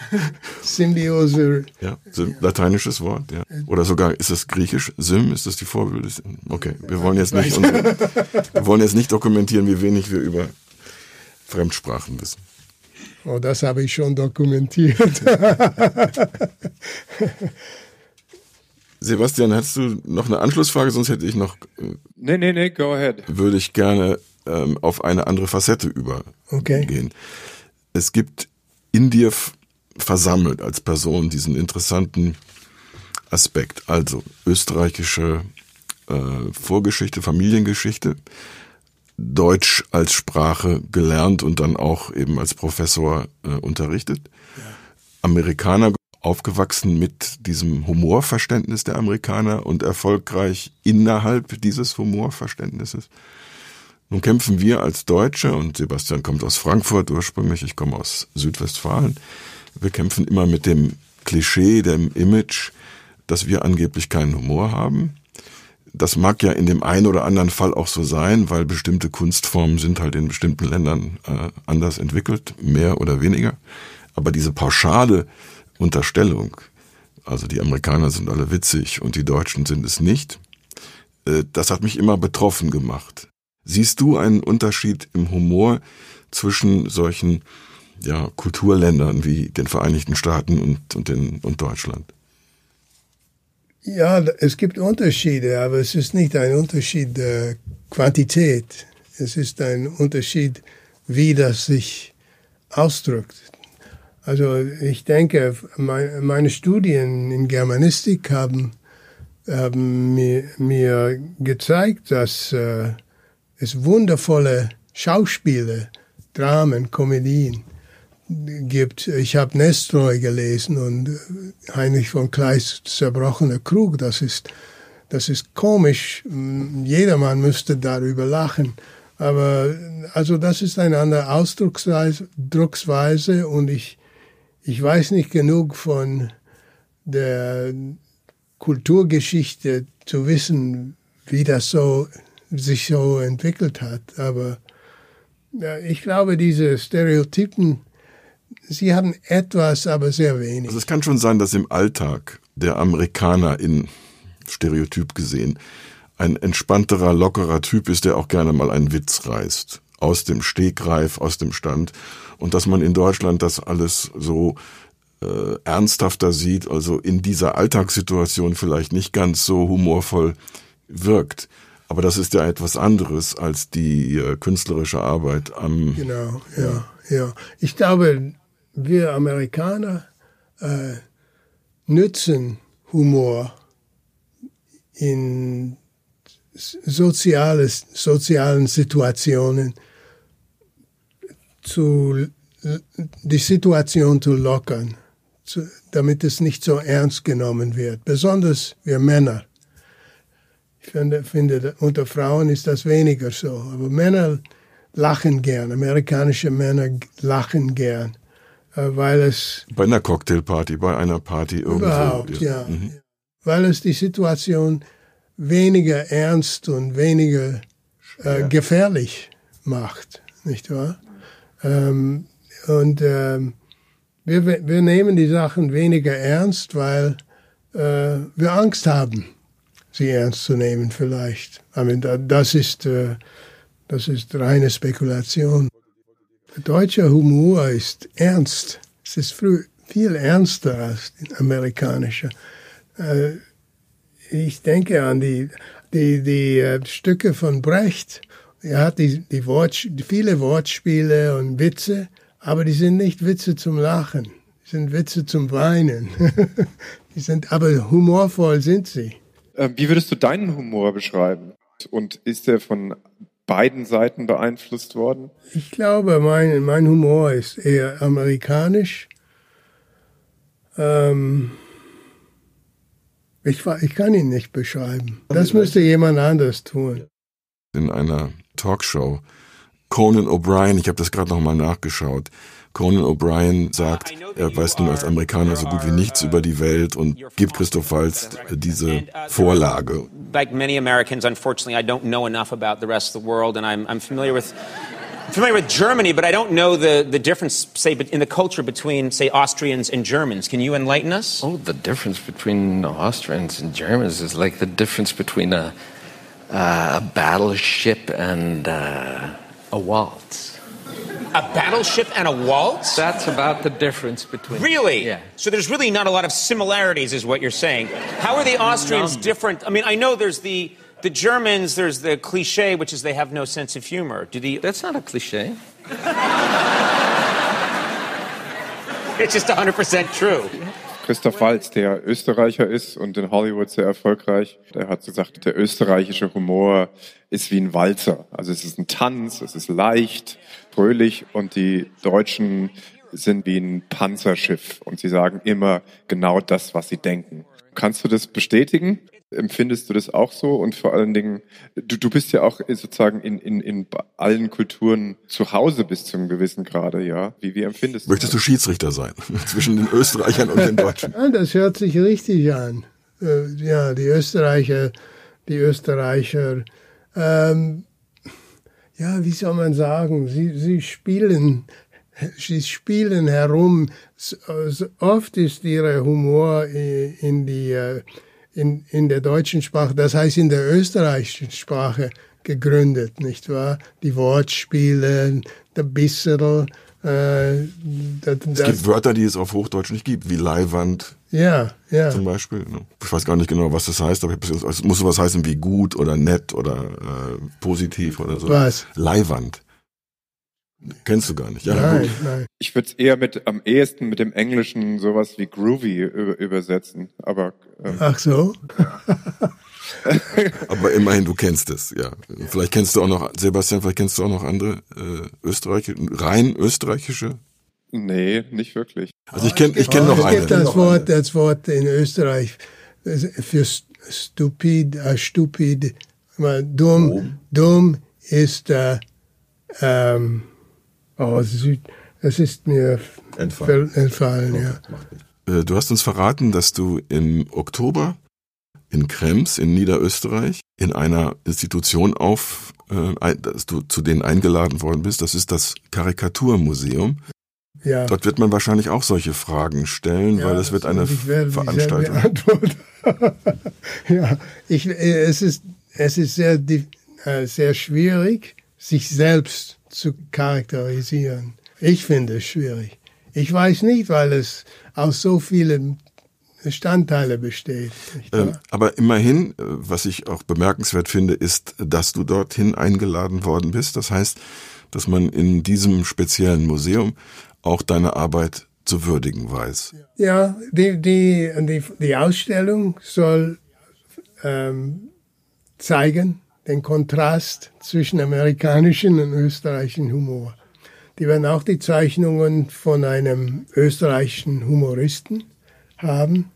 Symbiose. Ja, lateinisches Wort, ja. Oder sogar, ist es griechisch? Sym, ist das die Vorbilde? Okay, wir wollen jetzt nicht, unsere, wir wollen jetzt nicht dokumentieren, wie wenig wir über Fremdsprachen wissen. Oh, das habe ich schon dokumentiert. Sebastian, hast du noch eine Anschlussfrage? Sonst hätte ich noch. Äh, nee, nee, nee, go ahead. Würde ich gerne ähm, auf eine andere Facette übergehen. Okay. Es gibt in dir versammelt als Person diesen interessanten Aspekt. Also österreichische äh, Vorgeschichte, Familiengeschichte, Deutsch als Sprache gelernt und dann auch eben als Professor äh, unterrichtet. Ja. Amerikaner aufgewachsen mit diesem Humorverständnis der Amerikaner und erfolgreich innerhalb dieses Humorverständnisses. Nun kämpfen wir als Deutsche, und Sebastian kommt aus Frankfurt ursprünglich, ich komme aus Südwestfalen, wir kämpfen immer mit dem Klischee, dem Image, dass wir angeblich keinen Humor haben. Das mag ja in dem einen oder anderen Fall auch so sein, weil bestimmte Kunstformen sind halt in bestimmten Ländern äh, anders entwickelt, mehr oder weniger. Aber diese pauschale Unterstellung, also die Amerikaner sind alle witzig und die Deutschen sind es nicht, äh, das hat mich immer betroffen gemacht. Siehst du einen Unterschied im Humor zwischen solchen ja, Kulturländern wie den Vereinigten Staaten und, und, den, und Deutschland? Ja, es gibt Unterschiede, aber es ist nicht ein Unterschied der Quantität. Es ist ein Unterschied, wie das sich ausdrückt. Also ich denke, meine Studien in Germanistik haben, haben mir, mir gezeigt, dass äh, es wundervolle Schauspiele, Dramen, Komödien gibt. Ich habe Nestroy gelesen und Heinrich von Kleist Zerbrochener Krug. Das ist, das ist komisch. Jedermann müsste darüber lachen. Aber also das ist eine andere Ausdrucksweise und ich, ich weiß nicht genug von der Kulturgeschichte zu wissen, wie das so sich so entwickelt hat. Aber ja, ich glaube, diese Stereotypen Sie haben etwas, aber sehr wenig. Also es kann schon sein, dass im Alltag der Amerikaner in Stereotyp gesehen ein entspannterer, lockerer Typ ist, der auch gerne mal einen Witz reißt. Aus dem Stegreif, aus dem Stand. Und dass man in Deutschland das alles so äh, ernsthafter sieht, also in dieser Alltagssituation vielleicht nicht ganz so humorvoll wirkt. Aber das ist ja etwas anderes als die äh, künstlerische Arbeit am. Genau, ja, ja. Ich glaube, wir Amerikaner äh, nützen Humor in sozialen Situationen zu, die Situation zu lockern, zu, damit es nicht so ernst genommen wird. Besonders wir Männer. Ich finde, finde, unter Frauen ist das weniger so. Aber Männer lachen gern, amerikanische Männer lachen gern. Äh, weil es. Bei einer Cocktailparty, bei einer Party irgendwo. Überhaupt, ja. Mhm. Weil es die Situation weniger ernst und weniger äh, gefährlich macht, nicht wahr? Ähm, und ähm, wir, wir nehmen die Sachen weniger ernst, weil äh, wir Angst haben, sie ernst zu nehmen vielleicht. I mean, das ist, äh, das ist reine Spekulation. Deutscher Humor ist ernst. Es ist viel ernster als der amerikanische. Äh, ich denke an die, die, die äh, Stücke von Brecht. Er hat die, die Wort, viele Wortspiele und Witze, aber die sind nicht Witze zum Lachen. sind Witze zum Weinen. die sind, aber humorvoll sind sie. Äh, wie würdest du deinen Humor beschreiben? Und ist der von beiden Seiten beeinflusst worden? Ich glaube, mein, mein Humor ist eher amerikanisch. Ähm, ich, ich kann ihn nicht beschreiben. Das müsste jemand anders tun. In einer Talkshow, Conan O'Brien, ich habe das gerade nochmal nachgeschaut, Conan O'Brien sagt, er weiß nun als Amerikaner so gut wie nichts über die Welt und gibt Christoph Waltz diese Vorlage. Like many Americans, unfortunately, I don't know enough about the rest of the world, and I'm, I'm familiar with familiar with Germany, but I don't know the, the difference, say, in the culture between, say, Austrians and Germans. Can you enlighten us? Oh, the difference between Austrians and Germans is like the difference between a, uh, a battleship and uh, a waltz. A battleship and a waltz? That's about the difference between. Really? Yeah. So there's really not a lot of similarities, is what you're saying. How are the Austrians None. different? I mean, I know there's the the Germans. There's the cliche, which is they have no sense of humor. Do the? That's not a cliche. It's just 100 percent true. Christoph Waltz, der Österreicher ist und in Hollywood sehr erfolgreich, der hat gesagt, der österreichische Humor ist wie ein Walzer. Also es ist ein Tanz, es ist leicht, fröhlich und die Deutschen sind wie ein Panzerschiff und sie sagen immer genau das, was sie denken. Kannst du das bestätigen? Empfindest du das auch so? Und vor allen Dingen, du, du bist ja auch sozusagen in, in, in allen Kulturen zu Hause bis zu einem gewissen Grade, ja? Wie, wie empfindest du Möchtest du Schiedsrichter sein zwischen den Österreichern und den Deutschen? Ja, das hört sich richtig an. Äh, ja, die Österreicher, die Österreicher, ähm, ja, wie soll man sagen, sie, sie spielen, sie spielen herum. S- Oft ist ihr Humor in die, äh, in, in der deutschen Sprache, das heißt in der österreichischen Sprache gegründet, nicht wahr? Die Wortspiele, der Bisserl, äh, das, Es gibt Wörter, die es auf Hochdeutsch nicht gibt, wie Leihwand ja, ja. zum Beispiel. ne? Ich weiß gar nicht genau, was das heißt, aber es muss sowas heißen wie gut oder nett oder äh, positiv oder so. Was? Leihwand. Kennst du gar nicht. Ja, Nein, gut. nein. Ich würde es eher mit am ehesten mit dem Englischen sowas wie groovy über, übersetzen, aber ähm, Ach so? Aber immerhin, du kennst es, ja. Vielleicht kennst du auch noch, Sebastian, vielleicht kennst du auch noch andere äh, Österreicher, rein österreichische. nee, nicht wirklich. Also ich kenne ich kenn noch es eine. gibt das Wort, das Wort in Österreich für st- stupid, äh, stupid, mal dumm, dumm ist, äh, ähm, oh, es ist, es ist mir Entfallen. entfallen, ja. Äh, Du hast uns verraten, dass du im Oktober in Krems in Niederösterreich in einer Institution auf, äh, dass du zu denen eingeladen worden bist. Das ist das Karikaturmuseum. ja. Dort wird man wahrscheinlich auch solche Fragen stellen, weil es wird eine Veranstaltung. Ja, ich, äh, es ist, es ist sehr, sehr schwierig, sich selbst zu charakterisieren. Ich finde es schwierig. Ich weiß nicht, weil es aus so vielen Bestandteile besteht. Ähm, aber immerhin, äh, was ich auch bemerkenswert finde, ist, dass du dorthin eingeladen worden bist. Das heißt, dass man in diesem speziellen Museum auch deine Arbeit zu würdigen weiß. Ja, die, die, die, die Ausstellung soll ähm, zeigen den Kontrast zwischen amerikanischen und österreichischen Humor. Die werden auch die Zeichnungen von einem österreichischen Humoristen haben.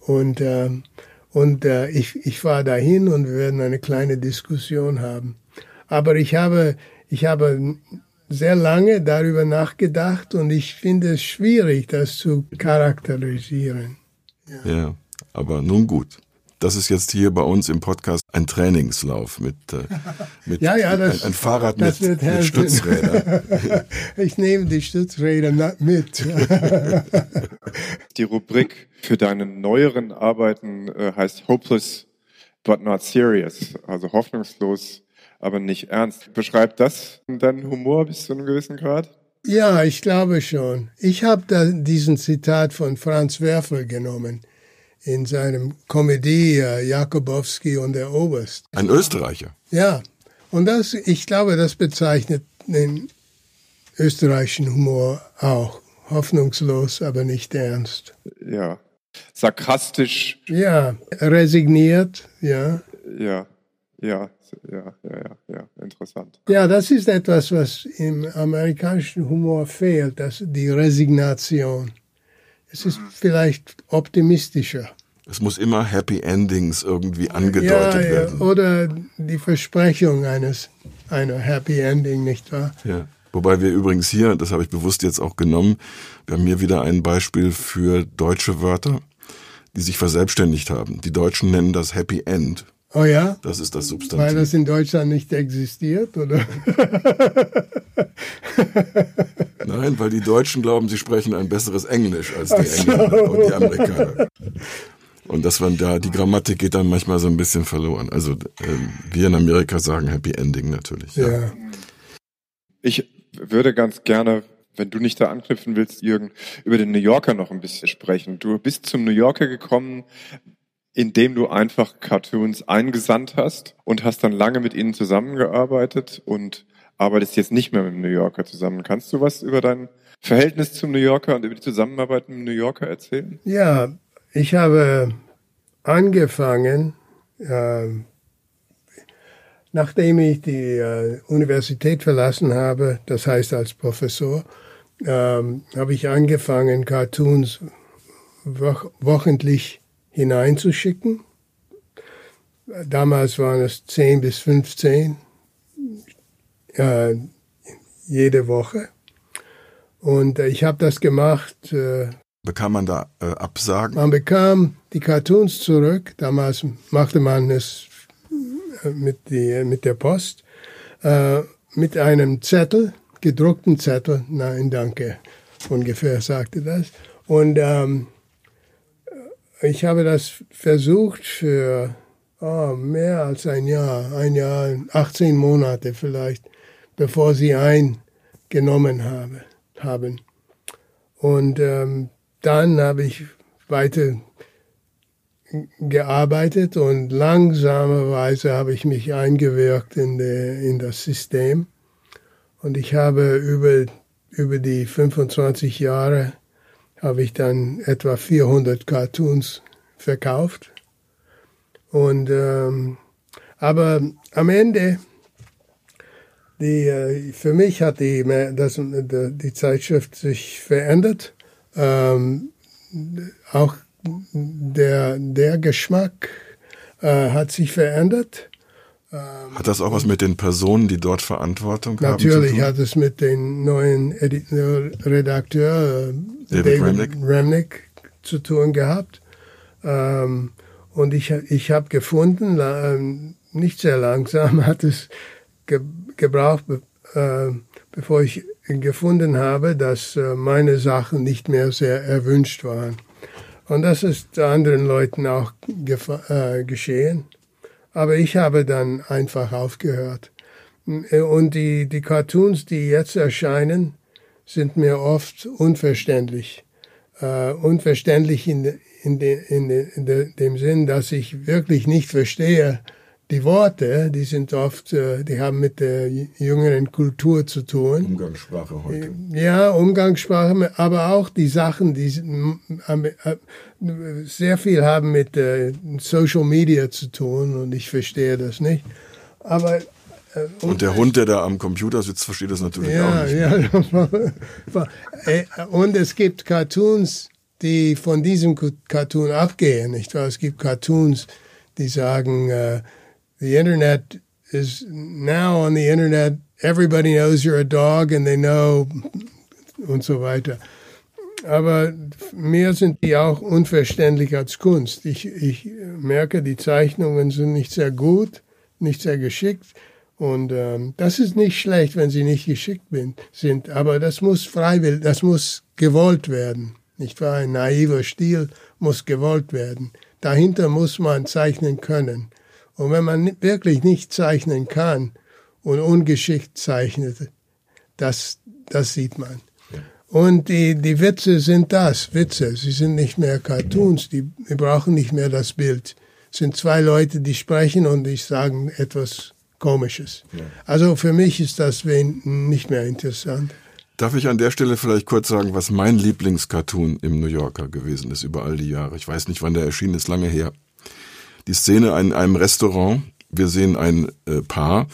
Und, ähm, und äh, ich, ich fahre dahin und wir werden eine kleine Diskussion haben. Aber ich habe, ich habe sehr lange darüber nachgedacht und ich finde es schwierig, das zu charakterisieren. Ja, aber nun gut. Das ist jetzt hier bei uns im Podcast ein Trainingslauf mit, äh, mit Ja, ja, das- ein, ein Fahrrad das mit, mit. Stützrädern. Ich nehme die Stützräder mit. Die Rubrik für deine neueren Arbeiten äh, heißt Hopeless but not serious, also hoffnungslos, aber nicht ernst. Beschreibt das deinen Humor bis zu einem gewissen Grad? Ja, ich glaube schon. Ich habe da diesen Zitat von Franz Werfel genommen in seinem Komödie äh, Jakobowski und der Oberst. Ein Österreicher. Ja, und das, ich glaube, das bezeichnet den österreichischen Humor auch. hoffnungslos, aber nicht ernst. Ja. Sarkastisch. Ja, resigniert, ja. Ja, ja, ja, ja, ja, ja, interessant. Ja, das ist etwas, was im amerikanischen Humor fehlt, das, die Resignation. Es ist vielleicht optimistischer. Es muss immer Happy Endings irgendwie angedeutet ja, ja, werden. Oder die Versprechung eines einer Happy Ending, nicht wahr? Ja. Wobei wir übrigens hier, das habe ich bewusst jetzt auch genommen, wir haben hier wieder ein Beispiel für deutsche Wörter, die sich verselbstständigt haben. Die Deutschen nennen das Happy End. Oh ja? Das ist das Substantiv. Weil das in Deutschland nicht existiert, oder? Nein, weil die Deutschen glauben, sie sprechen ein besseres Englisch als die Engländer und die Amerikaner. Und das war da, die Grammatik geht dann manchmal so ein bisschen verloren. Also äh, wir in Amerika sagen Happy Ending natürlich. Ja. ja. Ich würde ganz gerne, wenn du nicht da anknüpfen willst, Jürgen, über den New Yorker noch ein bisschen sprechen. Du bist zum New Yorker gekommen, indem du einfach Cartoons eingesandt hast und hast dann lange mit ihnen zusammengearbeitet und arbeitest jetzt nicht mehr mit dem New Yorker zusammen. Kannst du was über dein Verhältnis zum New Yorker und über die Zusammenarbeit mit dem New Yorker erzählen? Ja, ich habe angefangen, äh, nachdem ich die äh, Universität verlassen habe, das heißt als Professor, äh, habe ich angefangen, Cartoons wo wochentlich hineinzuschicken. Damals waren es 10 bis 15 äh, jede Woche. Und äh, ich habe das gemacht. Äh, bekam man da äh, Absagen? Man bekam die Cartoons zurück. Damals machte man es äh, mit, die, mit der Post. Mit einem Zettel, gedruckten Zettel. Nein, danke. Ungefähr sagte das. Und ähm, ich habe das versucht für oh, mehr als ein Jahr, ein Jahr, 18 Monate vielleicht, bevor sie eingenommen habe, haben. Und ähm, dann habe ich weiter gearbeitet und langsamerweise habe ich mich eingewirkt in, de, in das System. Und ich habe über, über die 25 Jahre habe ich dann etwa 400 Cartoons verkauft. Und ähm, aber am Ende, die, äh, für mich hat die, das, die Zeitschrift sich verändert. Ähm, auch der, der Geschmack äh, hat sich verändert. Ähm, hat das auch was mit den Personen, die dort Verantwortung haben? Natürlich hat es mit dem neuen Editor, Redakteur äh, David, David Remnick. zu tun gehabt. Ähm, und ich, ich habe gefunden, ähm, nicht sehr langsam hat es ge gebraucht, äh, bevor ich gefunden habe, dass äh, meine Sachen nicht mehr sehr erwünscht waren. Und das ist anderen Leuten auch äh, geschehen. Aber ich habe dann einfach aufgehört. Und die, die Cartoons, die jetzt erscheinen, sind mir oft unverständlich. Uh, unverständlich in, in, de, in, de, in de, dem Sinn, dass ich wirklich nicht verstehe, die Worte, die sind oft, äh, die haben mit der jüngeren Kultur zu tun. Umgangssprache heute. Ja, Umgangssprache, aber auch die Sachen, die äh, sehr viel haben mit äh, Social Media zu tun und ich verstehe das nicht. Aber und, und, der Hund, der da am Computer sitzt, versteht das natürlich ja, auch nicht. Ja, und es gibt Cartoons, die von diesem Cartoon abgehen, nicht wahr? Es gibt Cartoons, die sagen, the internet is now on the internet. Everybody knows you're a dog and they know und so weiter. Aber mir sind die auch unverständlich als Kunst. Ich, ich merke, die Zeichnungen sind nicht sehr gut, nicht sehr geschickt. Und ähm, das ist nicht schlecht, wenn sie nicht geschickt sind. Aber das muss freiwillig, das muss gewollt werden. Nicht wahr? Ein naiver Stil muss gewollt werden. Dahinter muss man zeichnen können. Und wenn man wirklich nicht zeichnen kann und ungeschickt zeichnet, das, das sieht man. Und die, die Witze sind das, Witze. Sie sind nicht mehr Cartoons, die, die brauchen nicht mehr das Bild. Es sind zwei Leute, die sprechen und die sagen etwas Komisches. Also für mich ist das nicht mehr interessant. Darf ich an der Stelle vielleicht kurz sagen, was mein Lieblingscartoon im New Yorker gewesen ist über all die Jahre? Ich weiß nicht, wann der erschienen ist, lange her. Die Szene in einem Restaurant. Wir sehen ein äh, Paar,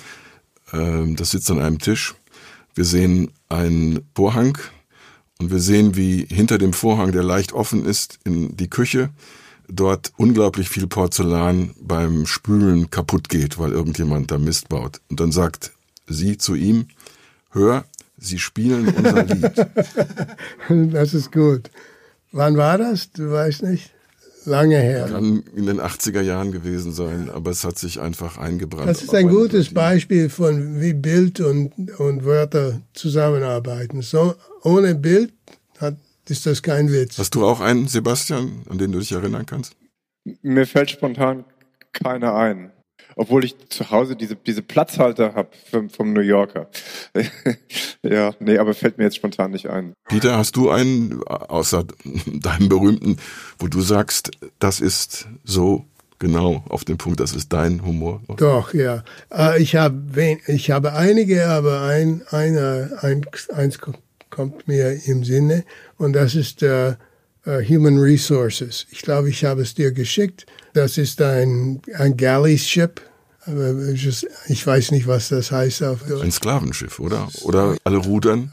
äh, das sitzt an einem Tisch. Wir sehen einen Vorhang und wir sehen, wie hinter dem Vorhang, der leicht offen ist, in die Küche dort unglaublich viel Porzellan beim Spülen kaputt geht, weil irgendjemand da Mist baut. Und dann sagt sie zu ihm, hör, sie spielen unser Lied. das ist gut. Wann war das? Du weißt nicht? Lange her. Kann in den 80er Jahren gewesen sein, aber es hat sich einfach eingebrannt. Das ist ein gutes Beispiel von wie Bild und, und Wörter zusammenarbeiten. So, ohne Bild hat, ist das kein Witz. Hast du auch einen, Sebastian, an den du dich erinnern kannst? Mir fällt spontan keiner ein obwohl ich zu Hause diese, diese Platzhalter habe vom, vom New Yorker. ja, nee, aber fällt mir jetzt spontan nicht ein. Peter, hast du einen, außer deinem berühmten, wo du sagst, das ist so genau auf den Punkt, das ist dein Humor? Doch, ja. Äh, ich habe ich habe einige, aber ein, einer, ein, eins kommt mir im Sinne und das ist uh, uh, Human Resources. Ich glaube, ich habe es dir geschickt. Das ist ein, ein Galley-Ship. Ich weiß nicht, was das heißt auf Ein Sklavenschiff, oder? Oder alle rudern?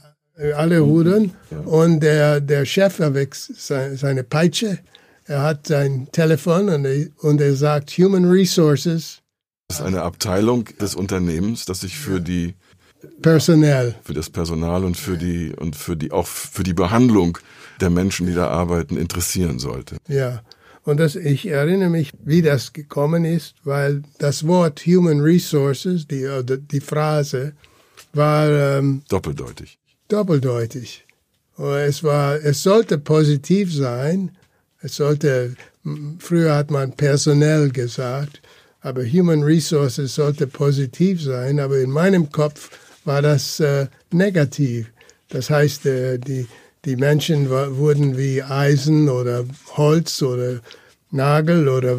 Alle rudern. Ja. Und der, der Chef erwächst seine Peitsche. Er hat sein Telefon und er, und er sagt Human Resources. Das ist eine Abteilung des Unternehmens, das sich für die Personal. Für das Personal und für die und für die auch für die Behandlung der Menschen, die da arbeiten, interessieren sollte. Ja. Und das, ich erinnere mich, wie das gekommen ist, weil das Wort Human Resources, die, die Phrase, war ähm, doppeldeutig. Doppeldeutig. Es war, es sollte positiv sein. Es sollte, früher hat man personell gesagt, aber Human Resources sollte positiv sein. Aber in meinem Kopf war das äh, negativ. Das heißt, äh, die, die Menschen wurden wie Eisen oder Holz oder Nagel oder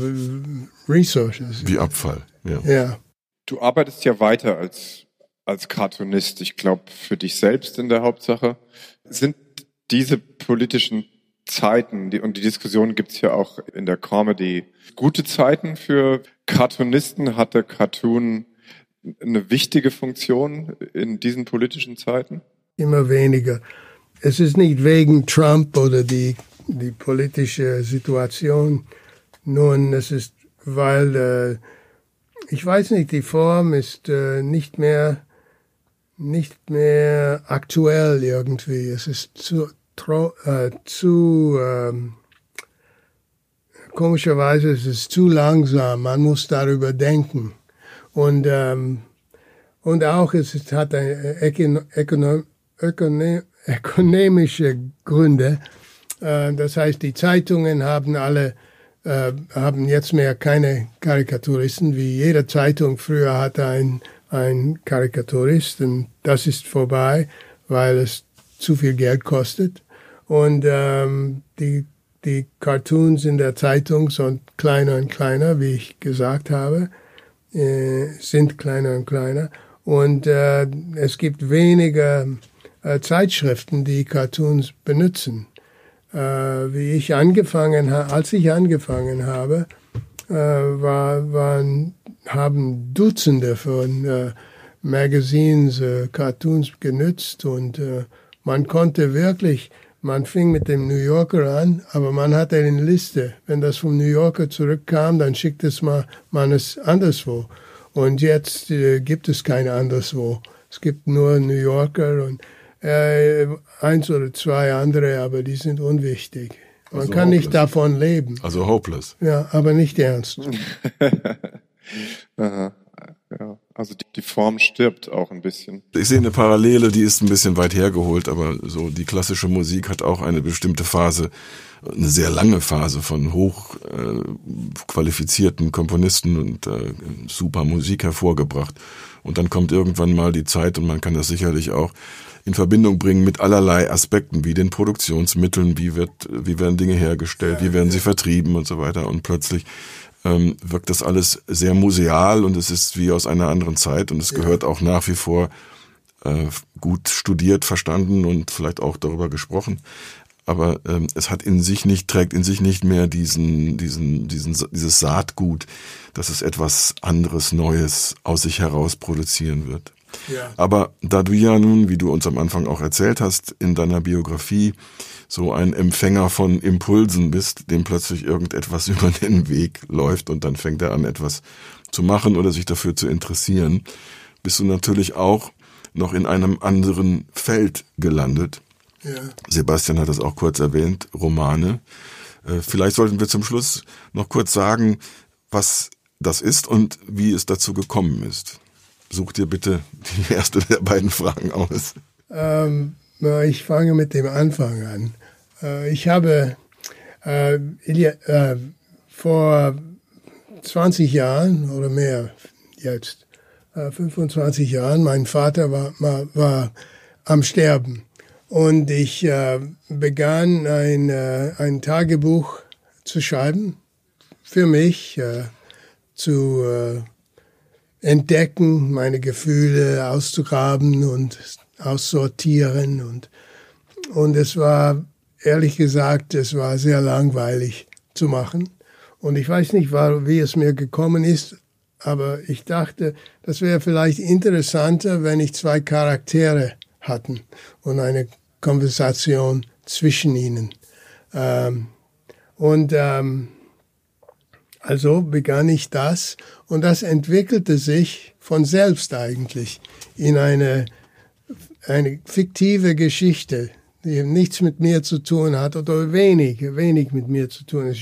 Resources. Wie Abfall, ja. ja. Du arbeitest ja weiter als, als Cartoonist, ich glaube, für dich selbst in der Hauptsache. Sind diese politischen Zeiten, die, und die Diskussion gibt's ja auch in der Comedy, gute Zeiten für Cartoonisten? Hat der Cartoon eine wichtige Funktion in diesen politischen Zeiten? Immer weniger es ist nicht wegen Trump oder die, die politische Situation. Nun, es ist, weil, äh, ich weiß nicht, die Form ist äh, nicht mehr, nicht mehr aktuell irgendwie. Es ist zu, äh, zu, ähm, komischerweise ist es zu langsam. Man muss darüber denken. Und, ähm, und auch es hat eine Ökonom, Ökonom, Ökonom ökonomische Gründe. Äh, das heißt, die Zeitungen haben alle äh, haben jetzt mehr keine Karikaturisten, wie jede Zeitung früher hatte ein, ein Karikaturist und das ist vorbei, weil es zu viel Geld kostet. Und ähm, die, die Cartoons in der Zeitung sind kleiner und kleiner, wie ich gesagt habe, äh, sind kleiner und kleiner. Und äh, es gibt weniger äh, Zeitschriften, die Cartoons benutzen. Äh, wie ich angefangen als ich angefangen habe, äh, war, waren, haben Dutzende von äh, Magazines, äh, Cartoons genützt und äh, man konnte wirklich, man fing mit dem New Yorker an, aber man hatte eine Liste. Wenn das vom New Yorker zurückkam, dann schickt es mal, man es anderswo. Und jetzt äh, gibt es keine anderswo. Es gibt nur New Yorker und äh, eins oder zwei andere, aber die sind unwichtig. Man also kann hopeless. nicht davon leben. Also hopeless. Ja, aber nicht ernst. Aha. Ja, also die, die, Form stirbt auch ein bisschen. Ich sehe eine Parallele, die ist ein bisschen weit hergeholt, aber so die klassische Musik hat auch eine bestimmte Phase, eine sehr lange Phase von hoch äh, Komponisten und äh, super Musik hervorgebracht. Und dann kommt irgendwann mal die Zeit und man kann das sicherlich auch in Verbindung bringen mit allerlei Aspekten, wie den Produktionsmitteln, wie wird, wie werden Dinge hergestellt, wie werden sie vertrieben und so weiter. Und plötzlich ähm, wirkt das alles sehr museal und es ist wie aus einer anderen Zeit und es gehört auch nach wie vor äh, gut studiert, verstanden und vielleicht auch darüber gesprochen. Aber ähm, es hat in sich nicht, trägt in sich nicht mehr diesen, diesen, diesen, dieses Saatgut, dass es etwas anderes, Neues aus sich heraus produzieren wird. Ja. Aber da du ja nun, wie du uns am Anfang auch erzählt hast, in deiner Biografie so ein Empfänger von Impulsen bist, dem plötzlich irgendetwas über den Weg läuft und dann fängt er an, etwas zu machen oder sich dafür zu interessieren, bist du natürlich auch noch in einem anderen Feld gelandet. Ja. Sebastian hat das auch kurz erwähnt, Romane. Äh, vielleicht sollten wir zum Schluss noch kurz sagen, was das ist und wie es dazu gekommen ist. Such dir bitte die erste der beiden Fragen aus. Ähm, ich fange mit dem Anfang an. Äh, ich habe äh, äh, vor 20 Jahren oder mehr jetzt, 25 Jahren, mein Vater war, war, war am Sterben. Und ich äh, begann ein, äh, ein Tagebuch zu schreiben, für mich äh, zu entdecken, meine Gefühle auszugraben und aussortieren. Und, und es war, ehrlich gesagt, es war sehr langweilig zu machen. Und ich weiß nicht, wie es mir gekommen ist, aber ich dachte, das wäre vielleicht interessanter, wenn ich zwei Charaktere hatten und eine Konversation zwischen ihnen. Ähm, und ähm, also begann ich das und das entwickelte sich von selbst eigentlich in eine, eine fiktive Geschichte, die nichts mit mir zu tun hat oder wenig, wenig mit mir zu tun. Es,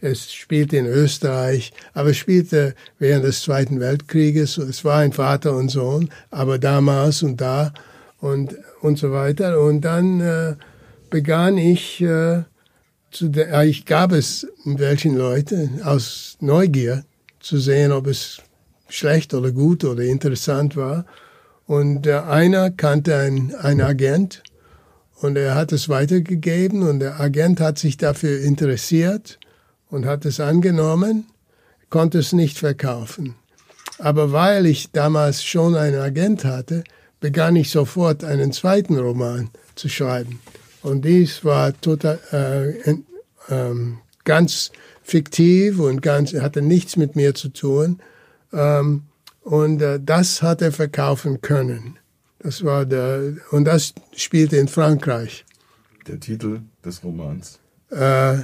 es spielte in Österreich, aber spielte während des Zweiten Weltkrieges. Es war ein Vater und Sohn, aber damals und da und, und so weiter. Und dann äh, begann ich äh, zu der, eigentlich gab es welchen Leute aus Neugier zu sehen, ob es schlecht oder gut oder interessant war. Und einer kannte einen, einen Agent und er hat es weitergegeben und der Agent hat sich dafür interessiert und hat es angenommen, konnte es nicht verkaufen. Aber weil ich damals schon einen Agent hatte, begann ich sofort einen zweiten Roman zu schreiben. Und dies war total, äh, ähm, ganz fiktiv und ganz, hatte nichts mit mir zu tun. Ähm, und äh, das hat er verkaufen können. Das war der, und das spielte in Frankreich. Der Titel des Romans? Äh,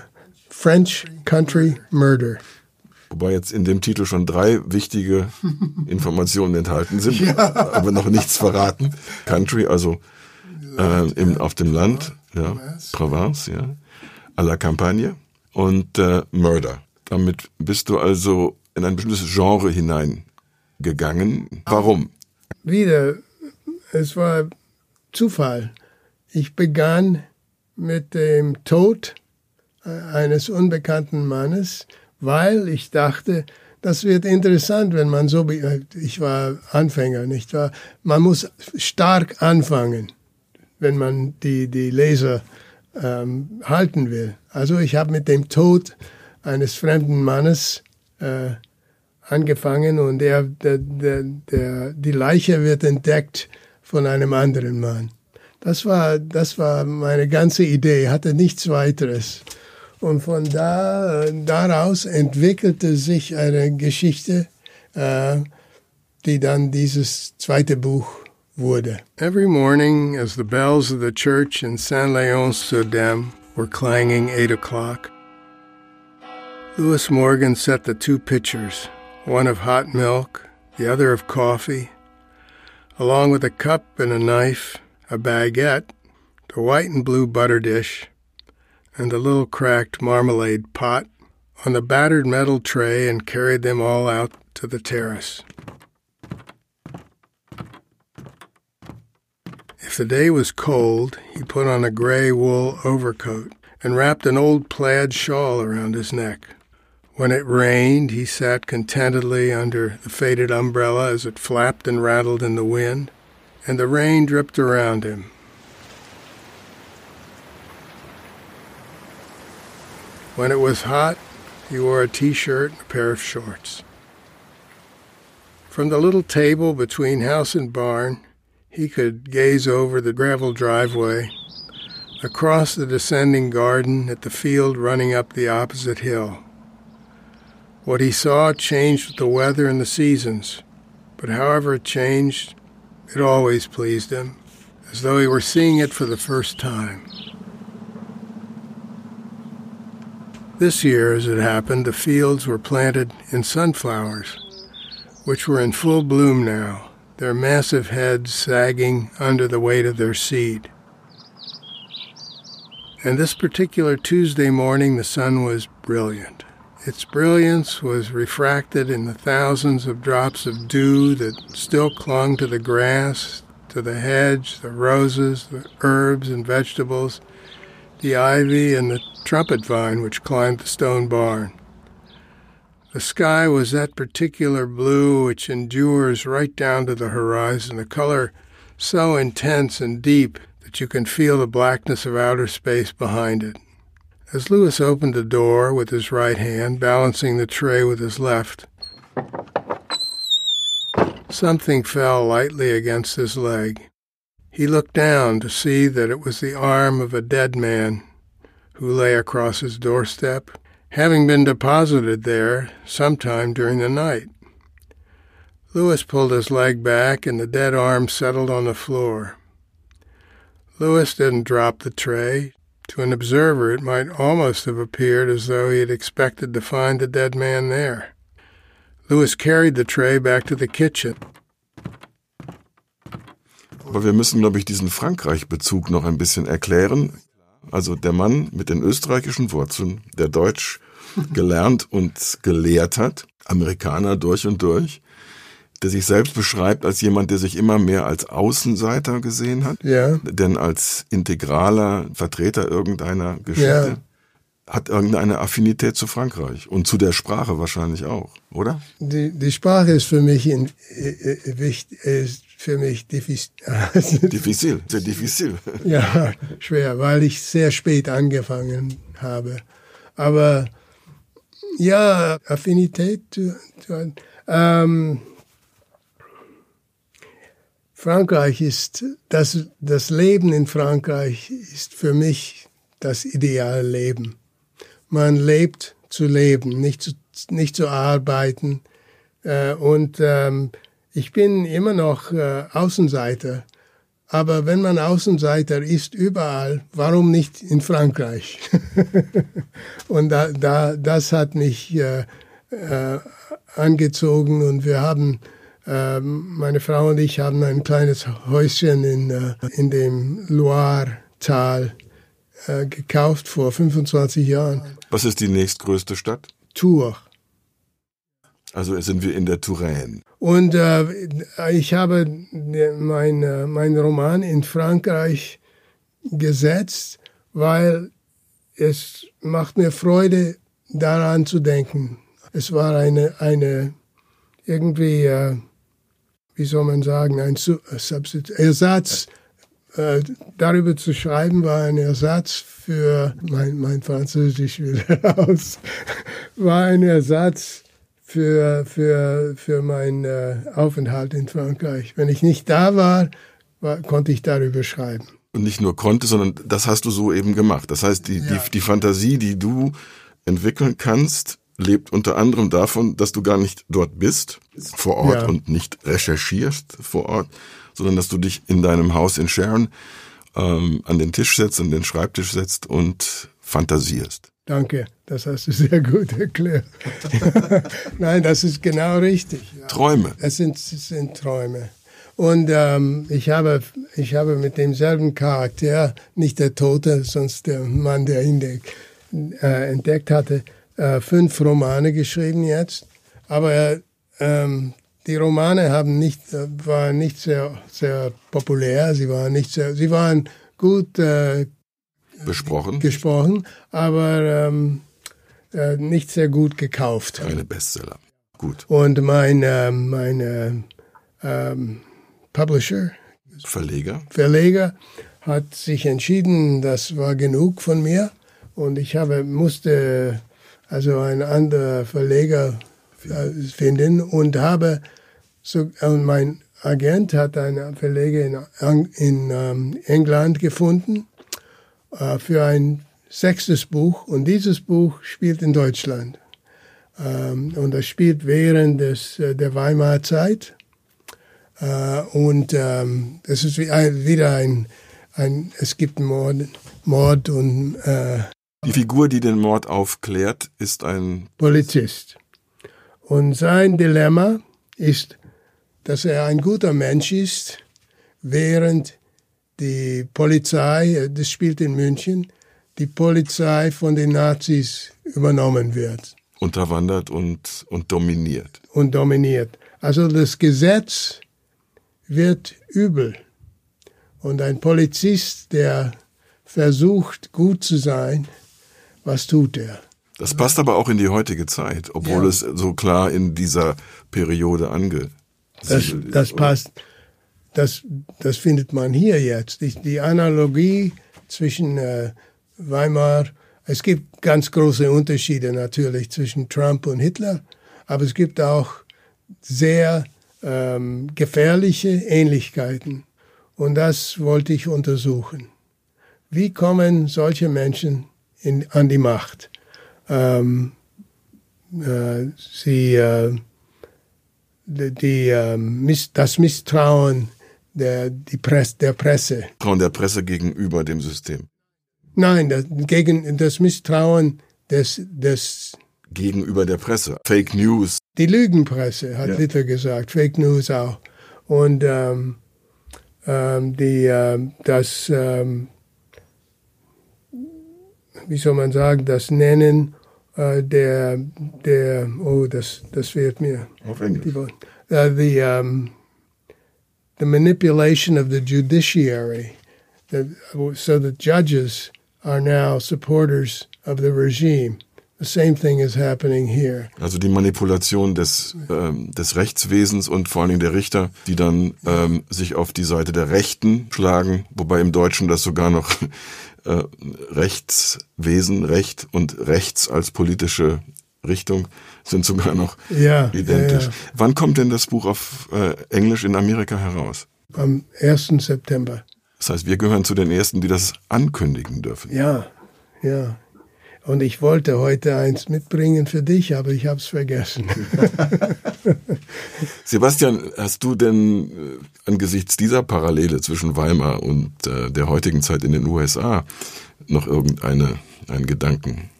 French Country Murder. Wobei jetzt in dem Titel schon drei wichtige Informationen enthalten sind, ja. aber noch nichts verraten. Country, also äh, im, auf dem Land, ja, Provence, ja, à la Campagne und äh, Murder. Damit bist du also in ein bestimmtes Genre hineingegangen. Warum? Wieder, es war Zufall. Ich begann mit dem Tod äh, eines unbekannten Mannes, weil ich dachte, das wird interessant, wenn man so, ich war Anfänger, nicht wahr? Man muss stark anfangen, wenn man die, die Leser ähm, halten will. Also ich habe mit dem Tod eines fremden Mannes äh, angefangen und der, der, der, der, die Leiche wird entdeckt von einem anderen Mann. Das war, das war meine ganze Idee, hatte nichts weiteres. Und von da, daraus entwickelte sich eine Geschichte, äh, die dann dieses zweite Buch wurde. Every morning, as the bells of the church in Saint Leon sur Dam were clanging eight o'clock, Louis Morgan set the two pitchers, one of hot milk, the other of coffee, along with a cup and a knife, a baguette, the white and blue butter dish, and the little cracked marmalade pot on the battered metal tray and carried them all out to the terrace. If the day was cold, he put on a gray wool overcoat and wrapped an old plaid shawl around his neck. When it rained, he sat contentedly under the faded umbrella as it flapped and rattled in the wind, and the rain dripped around him. When it was hot, he wore a t shirt and a pair of shorts. From the little table between house and barn, He could gaze over the gravel driveway, across the descending garden at the field running up the opposite hill. What he saw changed with the weather and the seasons, but however it changed, it always pleased him, as though he were seeing it for the first time. This year, as it happened, the fields were planted in sunflowers, which were in full bloom now, their massive heads sagging under the weight of their seed. And this particular Tuesday morning, the sun was brilliant. Its brilliance was refracted in the thousands of drops of dew that still clung to the grass, to the hedge, the roses, the herbs and vegetables, the ivy, and the trumpet vine which climbed the stone barn. The sky was that particular blue which endures right down to the horizon, a color so intense and deep that you can feel the blackness of outer space behind it. As Lewis opened the door with his right hand, balancing the tray with his left, something fell lightly against his leg. He looked down to see that it was the arm of a dead man who lay across his doorstep, having been deposited there sometime during the night. Lewis pulled his leg back, and the dead arm settled on the floor. Lewis didn't drop the tray. To an observer, it might almost have appeared as though he had expected to find the dead man there. Lewis carried the tray back to the kitchen. Aber wir müssen, glaube ich, diesen Frankreich-Bezug noch ein bisschen erklären. Also der Mann mit den österreichischen Wurzeln, der Deutsch gelernt und gelehrt hat, Amerikaner durch und durch, der sich selbst beschreibt als jemand, der sich immer mehr als Außenseiter gesehen hat, Ja. denn als integraler Vertreter irgendeiner Geschichte, hat irgendeine Affinität zu Frankreich und zu der Sprache wahrscheinlich auch, oder? Die, die Sprache ist für mich in, äh, äh, wichtig, ist für mich diffizil. Diffizil, sehr diffizil. ja, schwer, weil ich sehr spät angefangen habe. Aber ja, Affinität. zu- zu- Ähm, Frankreich ist, das, das Leben in Frankreich ist für mich das ideale Leben. Man lebt zu leben, nicht zu, nicht zu arbeiten. Äh, und ähm, ich bin immer noch äh, Außenseiter. Aber wenn man Außenseiter ist überall, warum nicht in Frankreich? und da, da, das hat mich äh, äh, angezogen und wir haben, äh, meine Frau und ich haben ein kleines Häuschen in, äh, in dem Loire-Tal äh, gekauft vor 25 Jahren. Was ist die nächstgrößte Stadt? Tours. Also sind wir in der Touraine. Und äh, ich habe mein, äh, mein Roman in Frankreich gesetzt, weil es macht mir Freude, daran zu denken. Es war eine, eine irgendwie, äh, wie soll man sagen, ein äh, Substitu- Ersatz. Äh, darüber zu schreiben war ein Ersatz für, mein, mein Französisch wieder aus, war ein Ersatz für, für, für meinen äh, Aufenthalt in Frankreich. Wenn ich nicht da war, war, konnte ich darüber schreiben. Und nicht nur konnte, sondern das hast du so eben gemacht. Das heißt, die, Ja. die, die Fantasie, die du entwickeln kannst, lebt unter anderem davon, dass du gar nicht dort bist, vor Ort Ja. und nicht recherchierst vor Ort, sondern dass du dich in deinem Haus in Sharon ähm, an den Tisch setzt, an den Schreibtisch setzt und fantasierst. Danke, das hast du sehr gut erklärt. Nein, das ist genau richtig. Träume. Es sind, es sind Träume. Und ähm, ich, habe, ich habe mit demselben Charakter, nicht der Tote, sonst der Mann, der ihn de, äh, entdeckt hatte, äh, fünf Romane geschrieben jetzt. Aber äh, ähm, die Romane haben nicht, äh, waren nicht sehr, sehr populär, sie waren, nicht sehr, sie waren gut äh, Besprochen. gesprochen, aber ähm, äh, nicht sehr gut gekauft. Keine Bestseller. Gut. Und mein, äh, mein äh, ähm, Publisher, Verleger. Verleger, hat sich entschieden, das war genug von mir. Und ich habe, musste also einen anderen Verleger äh, finden und habe so, und mein Agent hat einen Verleger in, in ähm, England gefunden äh, für ein sechstes Buch und dieses Buch spielt in Deutschland. Ähm, und das spielt während des, äh, der Weimarer Zeit. Äh, und ähm, es ist wie ein, wieder ein, ein, es gibt Mord, Mord und äh, die Figur, die den Mord aufklärt, ist ein Polizist. Und sein Dilemma ist, dass er ein guter Mensch ist, während die Polizei, das spielt in München, die Polizei von den Nazis übernommen wird. Unterwandert und, und dominiert. Und dominiert. Also das Gesetz wird übel. Und ein Polizist, der versucht, gut zu sein, was tut er? Das passt aber auch in die heutige Zeit, obwohl ja. es so klar in dieser Periode ange. Das, das passt. Das, das findet man hier jetzt. Die, die Analogie zwischen äh, Weimar, es gibt ganz große Unterschiede natürlich zwischen Trump und Hitler, aber es gibt auch sehr ähm, gefährliche Ähnlichkeiten. Und das wollte ich untersuchen. Wie kommen solche Menschen in, an die Macht? Ähm, äh, sie, äh, die, äh, Miss, das Misstrauen der, die Presse, der Presse. Misstrauen der Presse gegenüber dem System. Nein, das, gegen das Misstrauen des, des gegenüber der Presse. Fake News. Die Lügenpresse, hat ja. Hitler gesagt, Fake News auch. Und ähm, ähm, die, äh, das, ähm, wie soll man sagen, das Nennen äh, der, der, oh, das, das wird mir. Auf Englisch. Uh, the, um, the manipulation of the judiciary. The, so the judges are now supporters of the regime. The same thing is happening here. Also die Manipulation des, ähm, des Rechtswesens und vor allen Dingen der Richter, die dann ähm, sich auf die Seite der Rechten schlagen, wobei im Deutschen das sogar noch äh, Rechtswesen, Recht und Rechts als politische Richtung sind sogar noch ja, identisch. Ja, ja. Wann kommt denn das Buch auf äh, Englisch in Amerika heraus? Am 1. September. Das heißt, wir gehören zu den Ersten, die das ankündigen dürfen. Ja, ja. Und ich wollte heute eins mitbringen für dich, aber ich habe es vergessen. Sebastian, hast du denn äh, angesichts dieser Parallele zwischen Weimar und äh, der heutigen Zeit in den USA noch irgendeine einen Gedanken?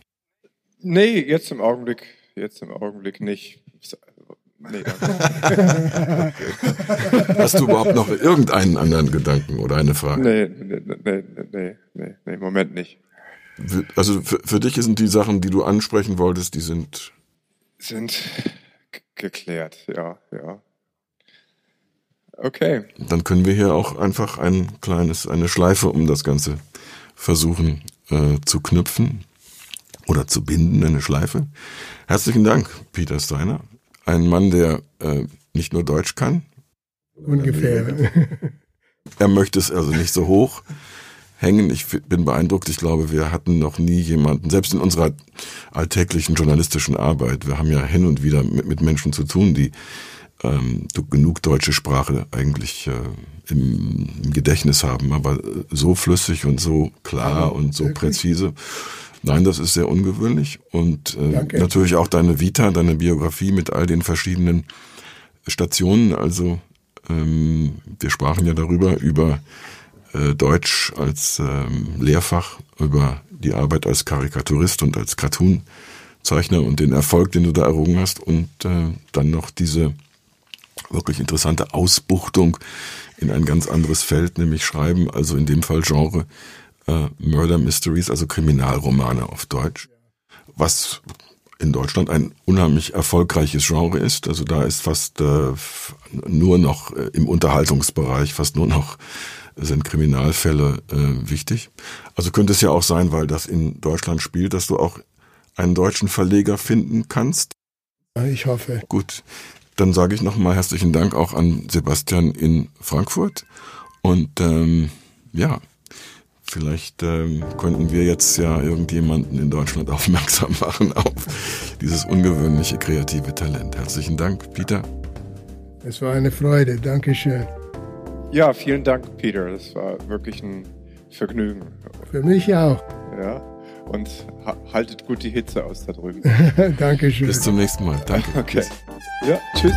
Nee, jetzt im Augenblick, jetzt im Augenblick nicht. Nee, Hast du überhaupt noch irgendeinen anderen Gedanken oder eine Frage? Nee, nee, nee, nee, nee, nee, im Moment nicht. Also für, für dich sind die Sachen, die du ansprechen wolltest, die sind sind geklärt, ja, ja. Okay. Dann können wir hier auch einfach ein kleines, eine Schleife um das Ganze versuchen äh, zu knüpfen oder zu binden, eine Schleife. Herzlichen Dank, Peter Steiner. Ein Mann, der äh, nicht nur Deutsch kann. Ungefähr. Er möchte es also nicht so hoch hängen. Ich bin beeindruckt. Ich glaube, wir hatten noch nie jemanden, selbst in unserer alltäglichen journalistischen Arbeit, wir haben ja hin und wieder mit, mit Menschen zu tun, die ähm, genug deutsche Sprache eigentlich äh, im, im, Gedächtnis haben, aber so flüssig und so klar und so wirklich? präzise. Nein, das ist sehr ungewöhnlich. Und äh, natürlich auch deine Vita, deine Biografie mit all den verschiedenen Stationen. Also ähm, wir sprachen ja darüber, über äh, Deutsch als ähm, Lehrfach, über die Arbeit als Karikaturist und als Cartoon-Zeichner und den Erfolg, den du da errungen hast und äh, dann noch diese wirklich interessante Ausbuchtung in ein ganz anderes Feld, nämlich Schreiben, also in dem Fall Genre äh, Murder Mysteries, also Kriminalromane auf Deutsch, was in Deutschland ein unheimlich erfolgreiches Genre ist. Also da ist fast äh, nur noch äh, im Unterhaltungsbereich, fast nur noch sind Kriminalfälle äh, wichtig. Also könnte es ja auch sein, weil das in Deutschland spielt, dass du auch einen deutschen Verleger finden kannst. Ich hoffe. Gut, dann sage ich nochmal herzlichen Dank auch an Sebastian in Frankfurt. Und ähm, ja, vielleicht ähm, könnten wir jetzt ja irgendjemanden in Deutschland aufmerksam machen auf dieses ungewöhnliche kreative Talent. Herzlichen Dank, Peter. Es war eine Freude. Dankeschön. Ja, vielen Dank, Peter. Das war wirklich ein Vergnügen. Für mich auch. Ja. Und ha haltet gut die Hitze aus da drüben. Dankeschön. Bis zum nächsten Mal. Danke. Okay. Ja, tschüss.